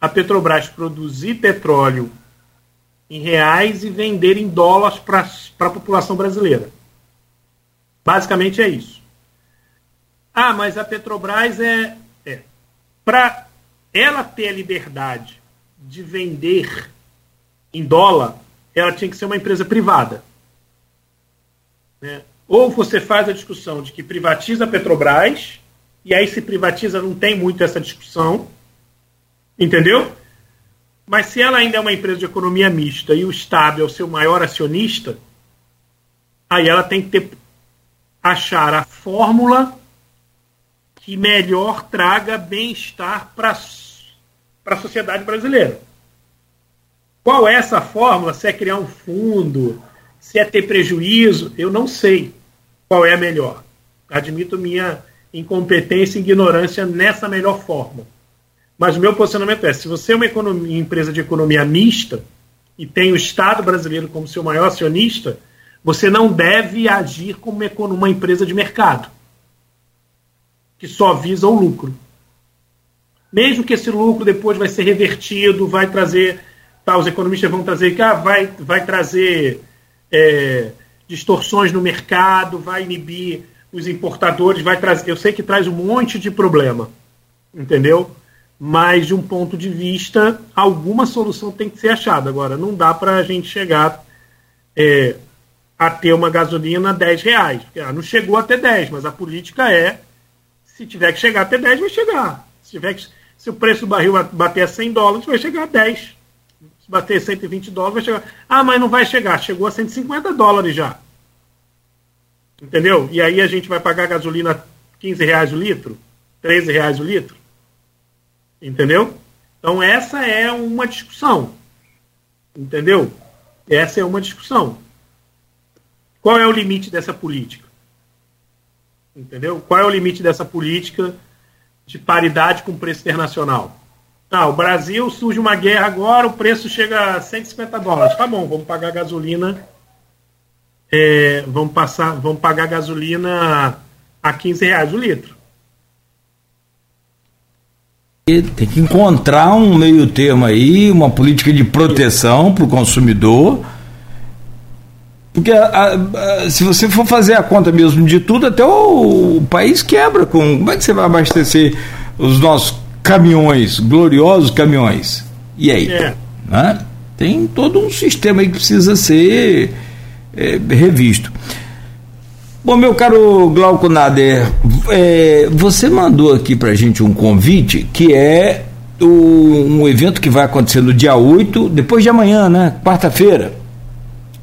a Petrobras produzir petróleo em reais e vender em dólares para a população brasileira. Basicamente é isso. Ah, mas a Petrobras é, é para ela ter a liberdade de vender em dólar, ela tinha que ser uma empresa privada. Né? Ou você faz a discussão de que privatiza a Petrobras, e aí se privatiza não tem muito essa discussão, entendeu? Mas se ela ainda é uma empresa de economia mista e o Estado é o seu maior acionista, aí ela tem que ter, achar a fórmula que melhor traga bem-estar para a sociedade brasileira. Qual é essa fórmula? Se é criar um fundo, se é ter prejuízo, eu não sei qual é a melhor. Admito minha incompetência e ignorância nessa melhor forma. Mas o meu posicionamento é: se você é uma economia, empresa de economia mista e tem o Estado brasileiro como seu maior acionista, você não deve agir como uma empresa de mercado que só visa o lucro. Mesmo que esse lucro depois vai ser revertido, vai trazer, tá, os economistas vão trazer que ah, vai, vai trazer é, distorções no mercado, vai inibir os importadores, vai trazer. Eu sei que traz um monte de problema, entendeu? mas de um ponto de vista, alguma solução tem que ser achada. Agora, não dá para a gente chegar é, a ter uma gasolina a 10 reais. Ah, não chegou até 10, mas a política é, se tiver que chegar até 10, vai chegar. Se, tiver que, se o preço do barril bater a 100 dólares, vai chegar a 10. Se bater 120 dólares, vai chegar. Ah, mas não vai chegar. Chegou a 150 dólares já. Entendeu? E aí a gente vai pagar gasolina 15 reais o litro? 13 reais o litro? Entendeu? Então essa é uma discussão. Entendeu? Essa é uma discussão. Qual é o limite dessa política? Entendeu? Qual é o limite dessa política de paridade com o preço internacional? Ah, o Brasil surge uma guerra agora, o preço chega a 150 dólares. Tá bom, vamos pagar gasolina. É, vamos passar, vamos pagar gasolina a 15 reais o litro. Tem que encontrar um meio termo aí, uma política de proteção para o consumidor. Porque a, a, se você for fazer a conta mesmo de tudo, até o, o, país quebra. Com, como é que você vai abastecer os nossos caminhões, gloriosos caminhões? E aí? É. Né? Tem todo um sistema aí que precisa ser é, revisto. Bom, meu caro Glauco Nader, é, você mandou aqui pra gente um convite que é o, um evento que vai acontecer no dia 8, depois de amanhã, né? Quarta-feira,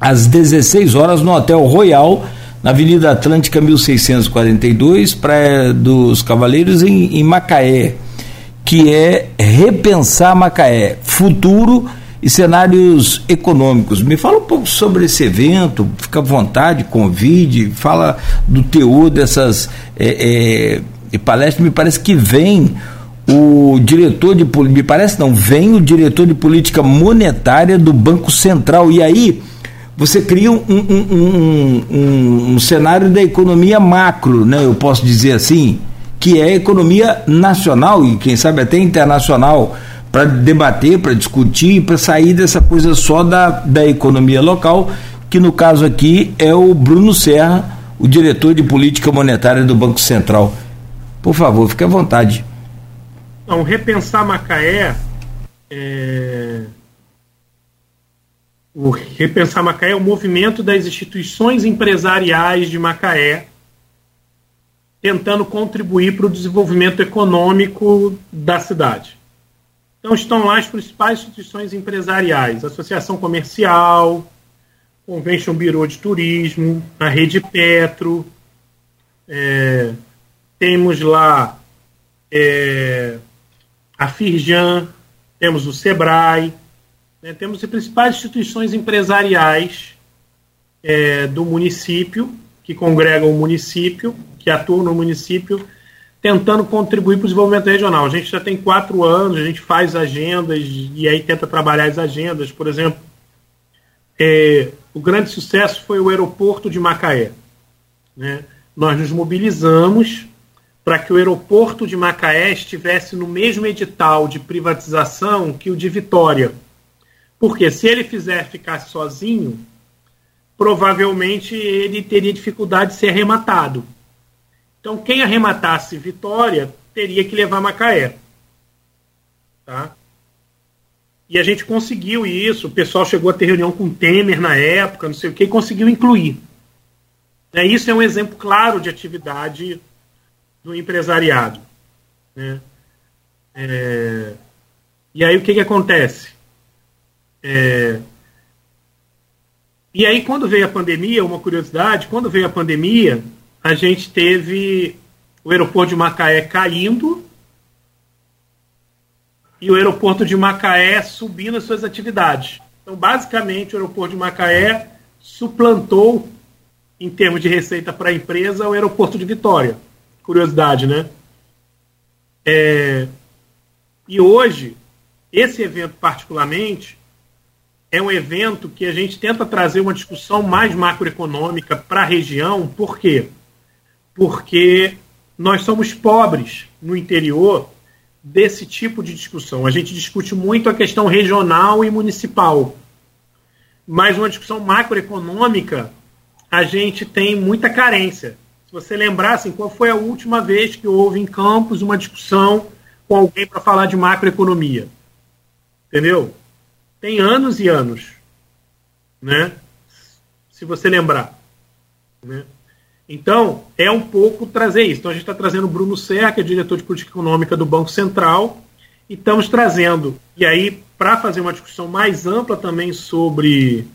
às 16 horas, no Hotel Royal, na Avenida Atlântica 1642, Praia dos Cavaleiros, em, em Macaé, que é Repensar Macaé, Futuro e cenários econômicos. Me fala um pouco sobre esse evento, fica à vontade, convide, fala do teor dessas é, é, palestras. Me parece que vem o diretor de me parece não, vem o diretor de política monetária do Banco Central. E aí você cria um, um, um, um cenário da economia macro, né? Eu posso dizer assim, que é a economia nacional e quem sabe até internacional para debater, para discutir, para sair dessa coisa só da, da economia local, que no caso aqui é o Bruno Serra, o diretor de política monetária do Banco Central. Por favor, fique à vontade. Então, repensar Macaé. É... O Repensar Macaé é o movimento das instituições empresariais de Macaé tentando contribuir para o desenvolvimento econômico da cidade. Então estão lá as principais instituições empresariais, Associação Comercial, Convention Bureau de Turismo, a Rede Petro, é, temos lá é, a Firjan, temos o Sebrae, né, temos as principais instituições empresariais é, do município, que congregam o município, que atuam no município tentando contribuir para o desenvolvimento regional. A gente já tem quatro anos, a gente faz agendas e aí tenta trabalhar as agendas. Por exemplo, é, o grande sucesso foi o aeroporto de Macaé. Né? Nós nos mobilizamos para que o aeroporto de Macaé estivesse no mesmo edital de privatização que o de Vitória. Porque se ele fizer ficar sozinho, provavelmente ele teria dificuldade de ser arrematado. Então, quem arrematasse Vitória teria que levar Macaé. Tá? E a gente conseguiu isso. O pessoal chegou a ter reunião com Temer na época, não sei o que, e conseguiu incluir. É, isso é um exemplo claro de atividade do empresariado. Né? É, e aí o que, que acontece? É, e aí, quando veio a pandemia, uma curiosidade, quando veio a pandemia, a gente teve o aeroporto de Macaé caindo e o aeroporto de Macaé subindo as suas atividades. Então, basicamente, o aeroporto de Macaé suplantou, em termos de receita para a empresa, o aeroporto de Vitória. Curiosidade, né? É... E hoje, esse evento particularmente, é um evento que a gente tenta trazer uma discussão mais macroeconômica para a região, por quê? porque nós somos pobres no interior desse tipo de discussão. A gente discute muito a questão regional e municipal, mas uma discussão macroeconômica a gente tem muita carência. Se você lembrar, assim, qual foi a última vez que houve em Campos uma discussão com alguém para falar de macroeconomia? Entendeu? Tem anos e anos, né? Se você lembrar, né? Então, é um pouco trazer isso. Então, a gente está trazendo o Bruno Serra, que é diretor de política econômica do Banco Central, e estamos trazendo, e aí, para fazer uma discussão mais ampla também sobre.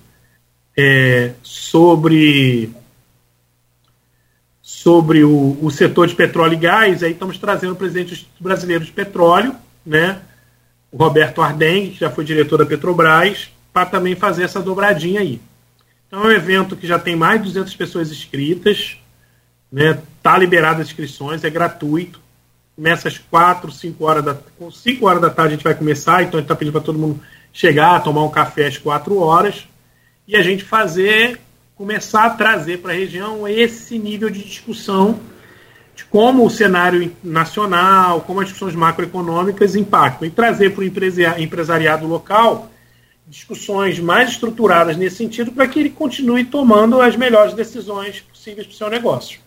É, sobre sobre o, o, setor de petróleo e gás, aí estamos trazendo o presidente brasileiro de petróleo, né, o Roberto Ardengue, que já foi diretor da Petrobras, para também fazer essa dobradinha aí. Então é um evento que já tem mais de 200 pessoas inscritas, né? Tá liberado as inscrições, é gratuito. Começa às 4, 5 horas da 5 horas da tarde a gente vai começar, então a gente está pedindo para todo mundo chegar, tomar um café às 4 horas e a gente fazer começar a trazer para a região esse nível de discussão de como o cenário nacional, como as discussões macroeconômicas impactam, e trazer para o empresariado local discussões mais estruturadas nesse sentido para que ele continue tomando as melhores decisões possíveis para o seu negócio.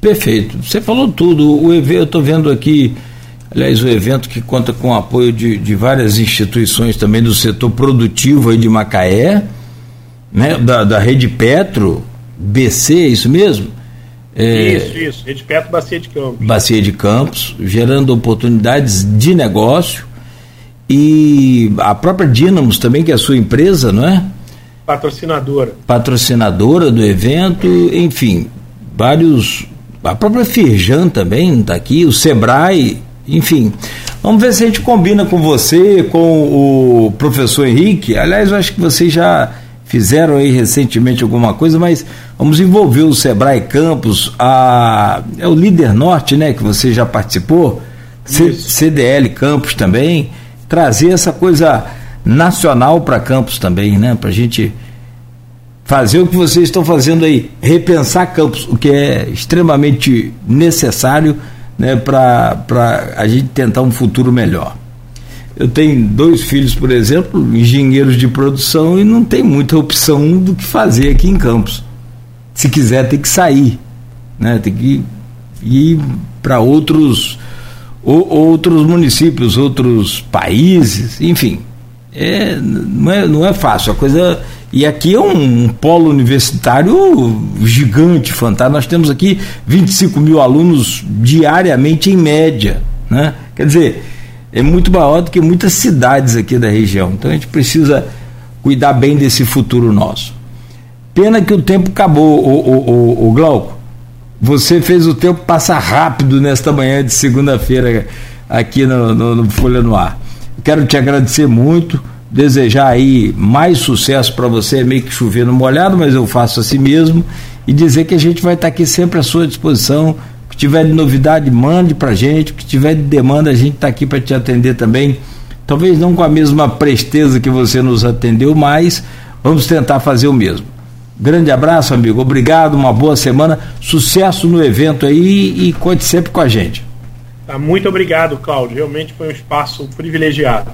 Perfeito. Você falou tudo. O evento, eu estou vendo aqui, aliás, o evento que conta com o apoio de, de várias instituições também do setor produtivo aí de Macaé, né, da, da Rede Petro, BC, é isso mesmo? É, isso, isso, Rede Petro Bacia de Campos. Bacia de Campos, gerando oportunidades de negócio. E a própria Dínamos também, que é a sua empresa, não é? Patrocinadora. Patrocinadora do evento, enfim, vários. A própria Firjan também está aqui, o Sebrae, enfim. Vamos ver se a gente combina com você, com o professor Henrique. Aliás, eu acho que vocês já fizeram aí recentemente alguma coisa, mas vamos envolver o Sebrae Campos, a, é o Líder Norte, né, que você já participou, C, CDL Campos também, trazer essa coisa nacional para Campos também, né? Para a gente fazer o que vocês estão fazendo aí, repensar Campos, o que é extremamente necessário né, para a gente tentar um futuro melhor. Eu tenho dois filhos, por exemplo, engenheiros de produção e não tem muita opção do que fazer aqui em Campos. Se quiser, tem que sair, né? tem que ir para outros, outros municípios, outros países, enfim é, não, é, não é fácil. A coisa. E aqui é um, um polo universitário gigante, fantástico. Nós temos aqui 25 mil alunos diariamente em média. Né? Quer dizer, é muito maior do que muitas cidades aqui da região. Então a gente precisa cuidar bem desse futuro nosso. Pena que o tempo acabou, o, o, o, Glauco. Você fez o tempo passar rápido nesta manhã de segunda-feira aqui no, no, no Folha no Ar. Quero te agradecer muito, desejar aí mais sucesso para você, é meio que chover no molhado, mas eu faço assim mesmo, e dizer que a gente vai estar aqui sempre à sua disposição. O tiver de novidade, mande para gente. O que tiver de demanda, a gente está aqui para te atender também. Talvez não com a mesma presteza que você nos atendeu, mas vamos tentar fazer o mesmo. Grande abraço, amigo. Obrigado, uma boa semana. Sucesso no evento aí e conte sempre com a gente. Tá, muito obrigado, Cláudio. Realmente foi um espaço privilegiado.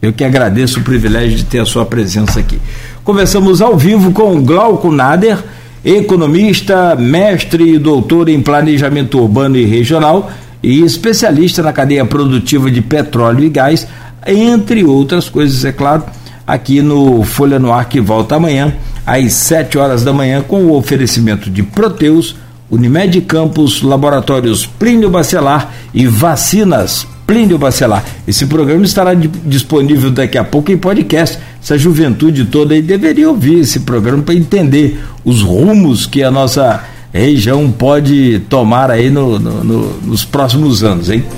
Eu que agradeço o privilégio de ter a sua presença aqui. Conversamos ao vivo com Glauco Nader, economista, mestre e doutor em planejamento urbano e regional e especialista na cadeia produtiva de petróleo e gás, entre outras coisas, é claro, aqui no Folha no Ar que volta amanhã às 7 horas da manhã com o oferecimento de Proteus Unimed Campos, Laboratórios Plínio Bacelar e Vacinas Plínio Bacelar. Esse programa estará disponível daqui a pouco em podcast. Essa juventude toda aí deveria ouvir esse programa para entender os rumos que a nossa região pode tomar aí no, no, no, nos próximos anos, hein?